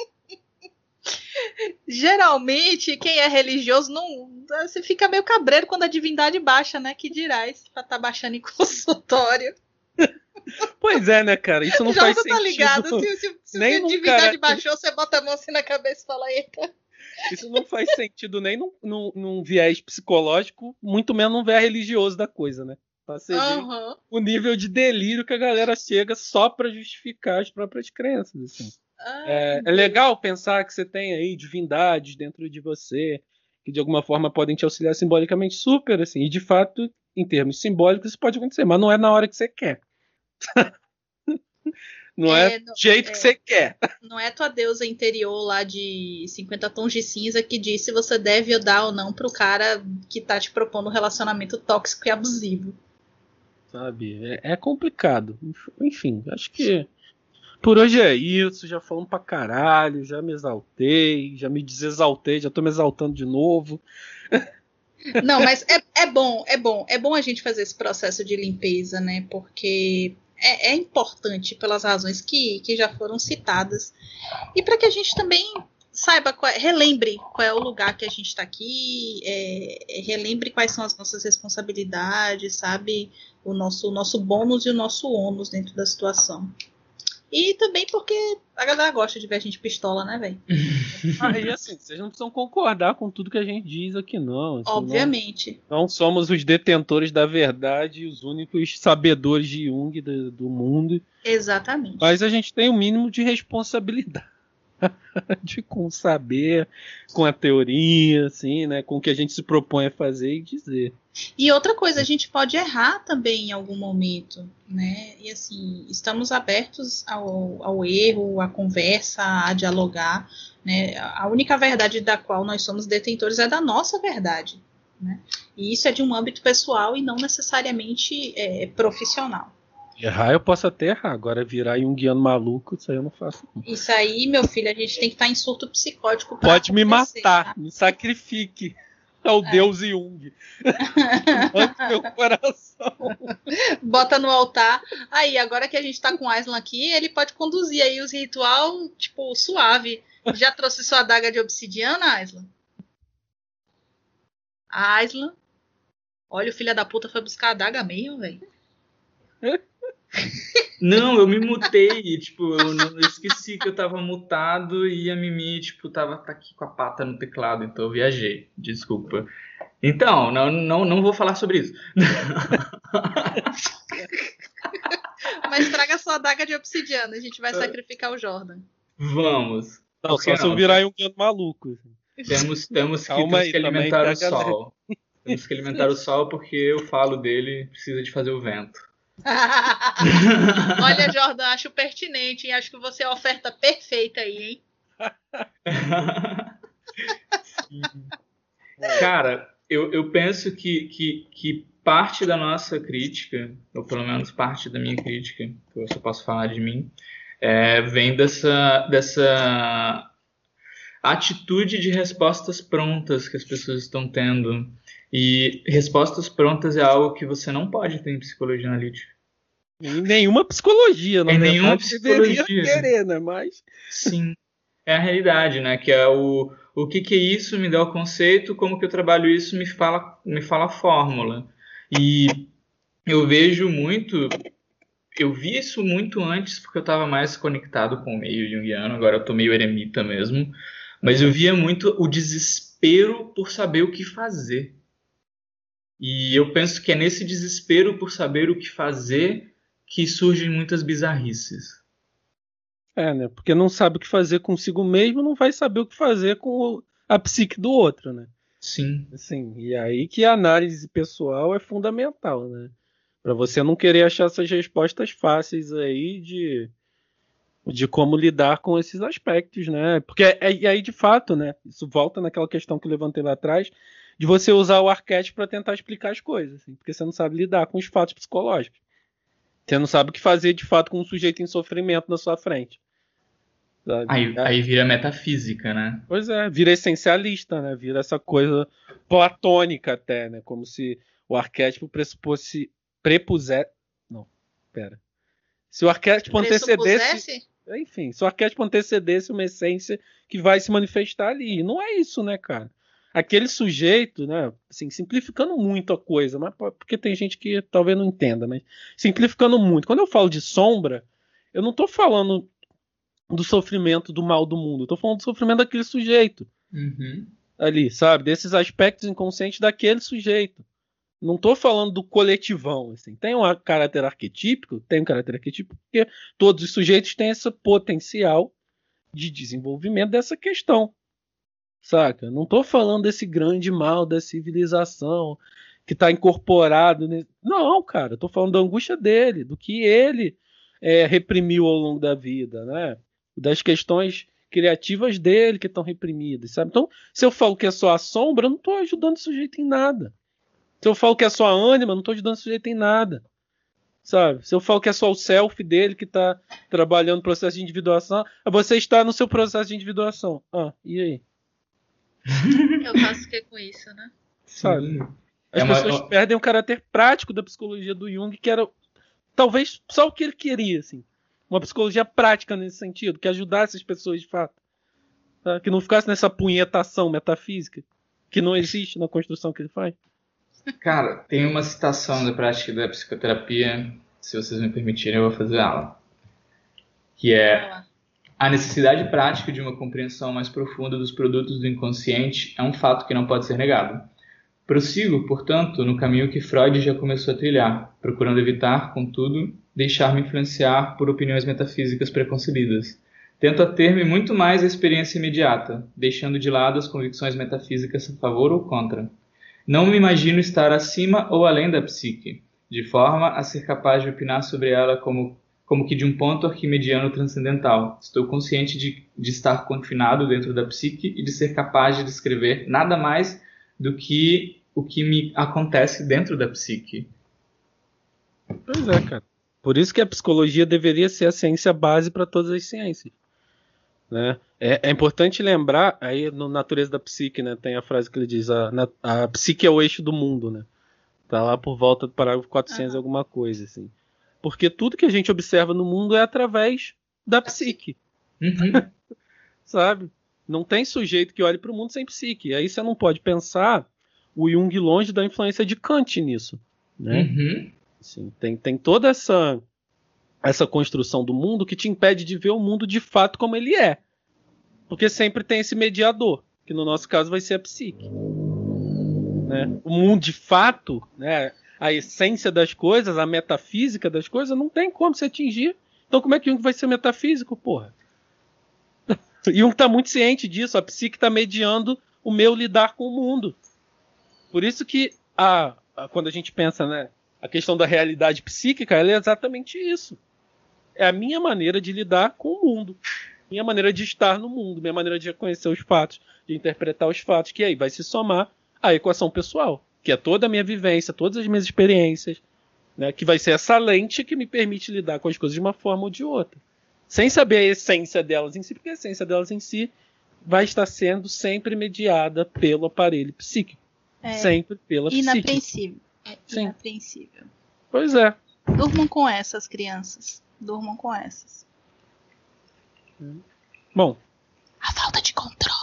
Geralmente, quem é religioso não. Você fica meio cabreiro quando a divindade baixa, né? Que dirás pra estar tá baixando em consultório. Pois é, né, cara? Isso não Já faz tá sentido. ligado? Se, se, se nem a divindade baixou, você bota a mão assim na cabeça e fala, eita. Isso não faz sentido nem num, num, num, viés psicológico, muito menos num viés religioso da coisa, né? Pra ser uhum. o nível de delírio que a galera chega só para justificar as próprias crenças. Assim. é, é legal pensar que você tem aí divindades dentro de você que de alguma forma podem te auxiliar simbolicamente super, assim. E de fato, em termos simbólicos, isso pode acontecer, mas não é na hora que você quer. não é, é do jeito é, que você quer. Não é tua deusa interior lá de 50 tons de cinza que diz se você deve dar ou não pro cara que tá te propondo um relacionamento tóxico e abusivo. Sabe? É, é complicado. Enfim, acho que por hoje é isso. Já falamos pra caralho, já me exaltei, já me desexaltei, já tô me exaltando de novo. Não, mas é, é bom, é bom. É bom a gente fazer esse processo de limpeza, né? Porque é, é importante pelas razões que, que já foram citadas. E para que a gente também saiba, qual, é, relembre qual é o lugar que a gente está aqui, é, é, relembre quais são as nossas responsabilidades, sabe? O nosso, o nosso bônus e o nosso ônus dentro da situação. E também porque a galera gosta de ver a gente pistola, né, velho? Aí assim, vocês não precisam concordar com tudo que a gente diz aqui, não. Assim, Obviamente. Não, não, somos os detentores da verdade e os únicos sabedores de Jung do, do mundo. Exatamente. Mas a gente tem o um mínimo de responsabilidade de com saber, com a teoria, assim, né, com o que a gente se propõe a fazer e dizer. E outra coisa, a gente pode errar também em algum momento, né? E assim, estamos abertos ao, ao erro, à conversa, a dialogar, né? A única verdade da qual nós somos detentores é da nossa verdade, né? E isso é de um âmbito pessoal e não necessariamente é, profissional. Errar eu posso até errar, agora virar um guiano maluco, isso aí eu não faço. Não. Isso aí, meu filho, a gente tem que estar em surto psicótico. Pode me matar, tá? me sacrifique ao é. Deus Jung. meu coração. Bota no altar. Aí, agora que a gente tá com o Aislan aqui, ele pode conduzir aí os ritual, tipo, suave. Já trouxe sua adaga de obsidiana, Aislan? Aislan? Olha, o filho da puta foi buscar a adaga mesmo, velho. Não, eu me mutei, tipo, eu, eu, esqueci que eu tava mutado e a Mimi, tipo, tava tá aqui com a pata no teclado, então eu viajei, desculpa. Então, não, não, não vou falar sobre isso. Mas traga sua adaga de obsidiana, a gente vai sacrificar o Jordan. Vamos. Não, só se eu virar um canto maluco. Temos, temos que, temos aí, que alimentar o sol. Temos que alimentar o sol porque eu falo dele, precisa de fazer o vento. Olha, Jordan, acho pertinente, e acho que você é a oferta perfeita aí, hein? Cara, eu, eu penso que, que, que parte da nossa crítica, ou pelo menos parte da minha crítica, que eu só posso falar de mim, é, vem dessa, dessa atitude de respostas prontas que as pessoas estão tendo e respostas prontas é algo que você não pode ter em psicologia analítica. Em nenhuma psicologia, não Em nenhuma psicologia. querer, né? Mas... Sim. É a realidade, né? Que é o, o que, que é isso, me dá o conceito, como que eu trabalho isso, me fala, me fala a fórmula. E eu vejo muito, eu vi isso muito antes porque eu estava mais conectado com o meio junguiano, agora eu tô meio eremita mesmo, mas eu via muito o desespero por saber o que fazer. E eu penso que é nesse desespero por saber o que fazer que surgem muitas bizarrices. É, né? Porque não sabe o que fazer consigo mesmo, não vai saber o que fazer com a psique do outro, né? Sim. Assim, e aí que a análise pessoal é fundamental, né? Para você não querer achar essas respostas fáceis aí de, de como lidar com esses aspectos, né? Porque é, e aí de fato, né? Isso volta naquela questão que eu levantei lá atrás de você usar o arquétipo para tentar explicar as coisas, assim, porque você não sabe lidar com os fatos psicológicos. Você não sabe o que fazer de fato com um sujeito em sofrimento na sua frente. Aí, é. aí vira metafísica, né? Pois é, vira essencialista, né? Vira essa coisa platônica até, né? Como se o arquétipo pressupose, prepusesse... Não, pera. Se o arquétipo antecedesse... Enfim, se o arquétipo antecedesse uma essência que vai se manifestar ali. E não é isso, né, cara? Aquele sujeito, né, assim, simplificando muito a coisa, mas porque tem gente que talvez não entenda, mas simplificando muito. Quando eu falo de sombra, eu não estou falando do sofrimento do mal do mundo, eu tô falando do sofrimento daquele sujeito. Uhum. Ali, sabe? Desses aspectos inconscientes daquele sujeito. Não estou falando do coletivão, assim. Tem um caráter arquetípico, tem um caráter arquetípico, porque todos os sujeitos têm esse potencial de desenvolvimento dessa questão. Saca? Não tô falando desse grande mal da civilização que está incorporado. Nesse... Não, cara, tô falando da angústia dele, do que ele é, reprimiu ao longo da vida, né? Das questões criativas dele que estão reprimidas, sabe? Então, se eu falo que é só a sombra, eu não estou ajudando o sujeito em nada. Se eu falo que é só a ânima, eu não estou ajudando o sujeito em nada. Sabe? Se eu falo que é só o self dele que está trabalhando no processo de individuação, você está no seu processo de individuação. Ah, e aí? Eu faço o que com isso, né? Sabe? As é pessoas uma... perdem o caráter prático da psicologia do Jung, que era talvez só o que ele queria, assim. Uma psicologia prática nesse sentido, que ajudasse as pessoas de fato. Tá? Que não ficasse nessa punhetação metafísica, que não existe na construção que ele faz. Cara, tem uma citação da prática da psicoterapia, se vocês me permitirem, eu vou fazer ela. Que é A necessidade prática de uma compreensão mais profunda dos produtos do inconsciente é um fato que não pode ser negado. Prossigo, portanto, no caminho que Freud já começou a trilhar, procurando evitar, contudo, deixar-me influenciar por opiniões metafísicas preconcebidas. Tento ater-me muito mais à experiência imediata, deixando de lado as convicções metafísicas a favor ou contra. Não me imagino estar acima ou além da psique, de forma a ser capaz de opinar sobre ela como, como que de um ponto arquimediano transcendental. Estou consciente de, de estar confinado dentro da psique e de ser capaz de descrever nada mais do que o que me acontece dentro da psique. Pois é, cara. Por isso que a psicologia deveria ser a ciência base para todas as ciências. Né? É, é, importante lembrar, aí no Natureza da Psique, né, tem a frase que ele diz: a, a psique é o eixo do mundo. Né? Tá lá por volta do parágrafo 400 uhum. alguma coisa. Assim. Porque tudo que a gente observa no mundo é através da psique. Uhum. Sabe? Não tem sujeito que olhe para o mundo sem psique. Aí você não pode pensar o Jung longe da influência de Kant nisso. Né? Uhum. Assim, tem, tem toda essa essa construção do mundo que te impede de ver o mundo de fato como ele é. Porque sempre tem esse mediador, que no nosso caso vai ser a psique. Né? O mundo de fato, né, a essência das coisas, a metafísica das coisas, não tem como se atingir. Então como é que Jung vai ser metafísico, porra? Jung está muito ciente disso, a psique está mediando o meu lidar com o mundo. Por isso que a, a, quando a gente pensa, né, a questão da realidade psíquica, ela é exatamente isso. É a minha maneira de lidar com o mundo. Minha maneira de estar no mundo, minha maneira de reconhecer os fatos, de interpretar os fatos, que aí vai se somar à equação pessoal, que é toda a minha vivência, todas as minhas experiências, né, que vai ser essa lente que me permite lidar com as coisas de uma forma ou de outra. Sem saber a essência delas em si, porque a essência delas em si vai estar sendo sempre mediada pelo aparelho psíquico. É, sempre pela psique. Inapreensível. É Sim. inapreensível. Pois é. Durmam com essas crianças. Durmam com essas. Bom. A falta de controle.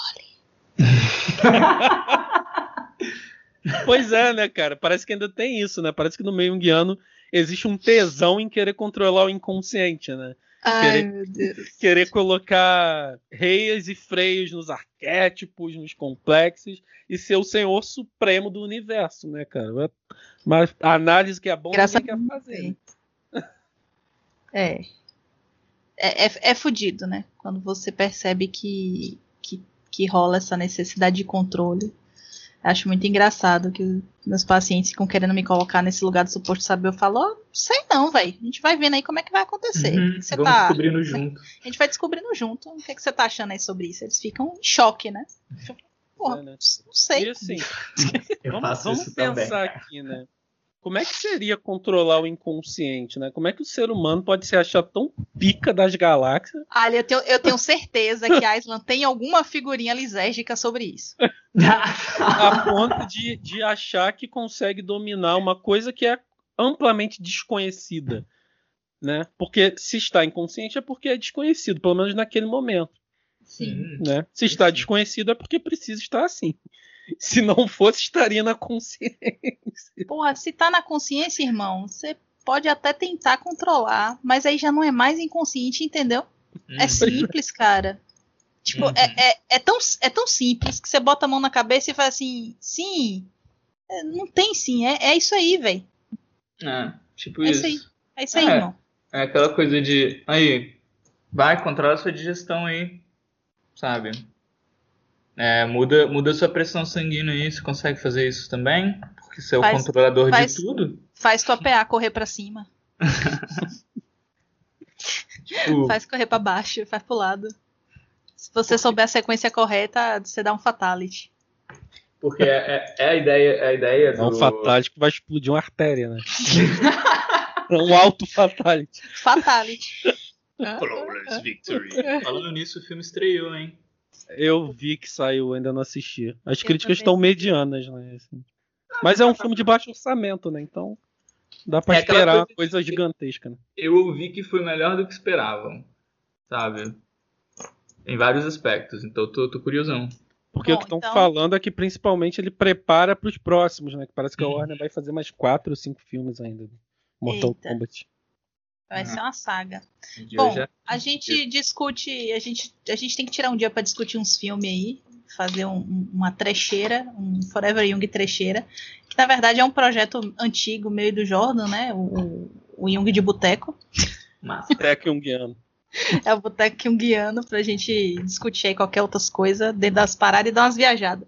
pois é, né, cara? Parece que ainda tem isso, né? Parece que no meio guiano existe um tesão em querer controlar o inconsciente, né? Ai, querer, meu Deus. Querer colocar reias e freios nos arquétipos, nos complexos e ser o senhor supremo do universo, né, cara? Mas a análise que é bom Graças quer fazer. Né? É. É, é, é fudido, né? Quando você percebe que, que, que rola essa necessidade de controle Acho muito engraçado que meus pacientes ficam querendo me colocar nesse lugar do suposto saber. Eu falo, oh, sei não, velho. A gente vai vendo aí como é que vai acontecer. Uhum, você vamos tá... descobrindo junto. A gente vai descobrindo junto. O que, é que você tá achando aí sobre isso? Eles ficam em choque, né? Porra, é, né? não sei. E assim, vamos, vamos pensar também. aqui, né? Como é que seria controlar o inconsciente, né? Como é que o ser humano pode se achar tão pica das galáxias? Olha, eu tenho, eu tenho certeza que a Island tem alguma figurinha lisérgica sobre isso. a ponto de, de achar que consegue dominar uma coisa que é amplamente desconhecida. Né? Porque se está inconsciente é porque é desconhecido, pelo menos naquele momento. Sim. Né? Se está desconhecido é porque precisa estar assim. Se não fosse, estaria na consciência. Porra, se tá na consciência, irmão, você pode até tentar controlar, mas aí já não é mais inconsciente, entendeu? É uhum. É simples, cara. Tipo, uhum. é, é, é, tão, é tão simples que você bota a mão na cabeça e fala assim, sim, é, não tem sim, é, é isso aí, velho. É, tipo é isso. isso aí. É isso aí, é, irmão. É aquela coisa de, aí, vai, controla a sua digestão aí, sabe? É, muda, muda sua pressão sanguínea aí, você consegue fazer isso também? Porque você é o faz, controlador faz, de tudo. Faz tua PA correr para cima. tipo... Faz correr para baixo, faz pro lado. Se você souber a sequência correta, você dá um fatality. Porque é, é, é a ideia, é a ideia do... É um fatality que vai explodir uma artéria, né? é um alto fatality. Fatality. Flawless victory. Falando nisso, o filme estreou, hein? Eu vi que saiu, ainda não assisti. As eu críticas estão medianas, né? Assim. Mas é um filme de baixo orçamento, né? Então dá pra é esperar uma coisa gigantesca, né? Eu ouvi que foi melhor do que esperavam, sabe? Em vários aspectos, então tô, tô curiosão. Porque Bom, o que estão então... falando é que principalmente ele prepara para os próximos, né? Que parece que a Warner vai fazer mais quatro ou cinco filmes ainda. Mortal Eita. Kombat. Vai Ah. ser uma saga. De Bom, é- a gente discute, a gente, a gente tem que tirar um dia pra discutir uns filmes aí, fazer um- um- uma trecheira, um Forever Young trecheira, que na verdade é um projeto antigo, meio do Jordan, né? O, o, Jung de Boteco. Massa. Tech Jungiano. É o Boteco Jungiano pra gente discutir aí qualquer outras coisas dentro das paradas e dar umas viajadas.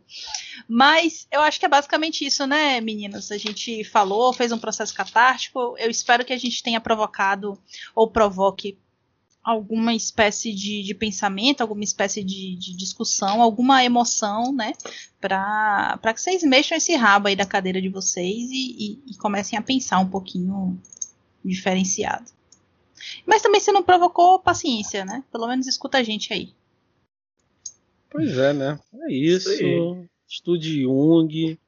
Mas eu acho que é basicamente isso, né, meninas? A gente falou, fez um processo catártico. Eu espero que a gente tenha provocado ou provoque alguma espécie de, de pensamento, alguma espécie de, de discussão, alguma emoção, né? Pra que vocês mexam esse rabo aí da cadeira de vocês e, e- e comecem a pensar um pouquinho diferenciado. Mas também se não provocou, paciência, né? Pelo menos escuta a gente aí. Pois é, né? É isso. Isso aí. Estude Jung.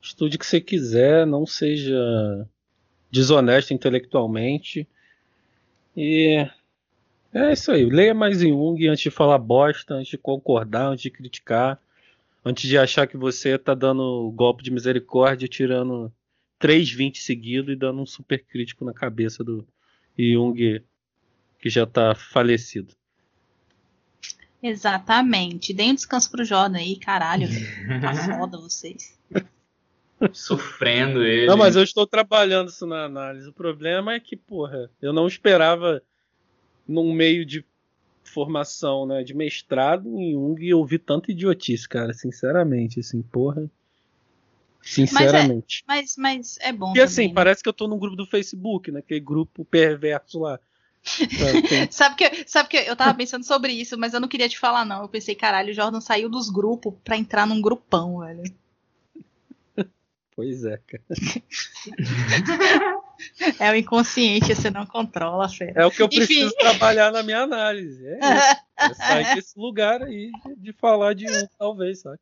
Estude o que você quiser. Não seja desonesto intelectualmente. E é isso aí. Leia mais Jung antes de falar bosta, antes de concordar, antes de criticar. Antes de achar que você tá dando golpe de misericórdia, tirando 3,20 seguido e dando um super crítico na cabeça do Jung que já tá falecido. Exatamente. Deem um descanso pro Jordan aí, caralho. Tá foda vocês. Sofrendo ele. Não, mas eu estou trabalhando isso na análise. O problema é que, porra, eu não esperava num meio de formação, né, de mestrado em Jung ouvir tanta idiotice, cara, sinceramente, assim, porra. Sinceramente. Mas, mas é bom. E assim, também, né? parece que eu tô num grupo do Facebook, naquele grupo perverso lá. Sabe, que, sabe que eu tava pensando sobre isso, mas eu não queria te falar, não. Eu pensei, caralho, o Jordan saiu dos grupos pra entrar num grupão, velho. Pois é, cara. É o inconsciente, você não controla, fera. É o que eu Enfim. preciso trabalhar na minha análise. É isso. É sair desse lugar aí de, de falar de um, talvez, saca?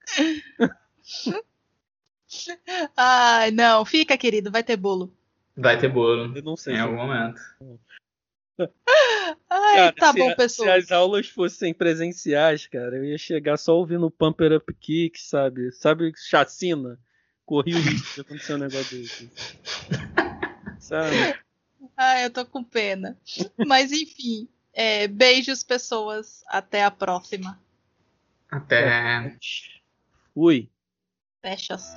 Ai, não, fica, querido, vai ter bolo. Vai ter bolo. Eu não sei Em algum momento. Ai, Cara, tá se, bom, a- pessoal. se as aulas fossem presenciais, cara, eu ia chegar só ouvindo Pumper Up Kick, sabe? Sabe, chacina? Corri o risco de acontecer um negócio desse. Sabe? Ai, eu tô com pena. Mas enfim, é, beijos, pessoas. Até a próxima. Até. Fui. bellos.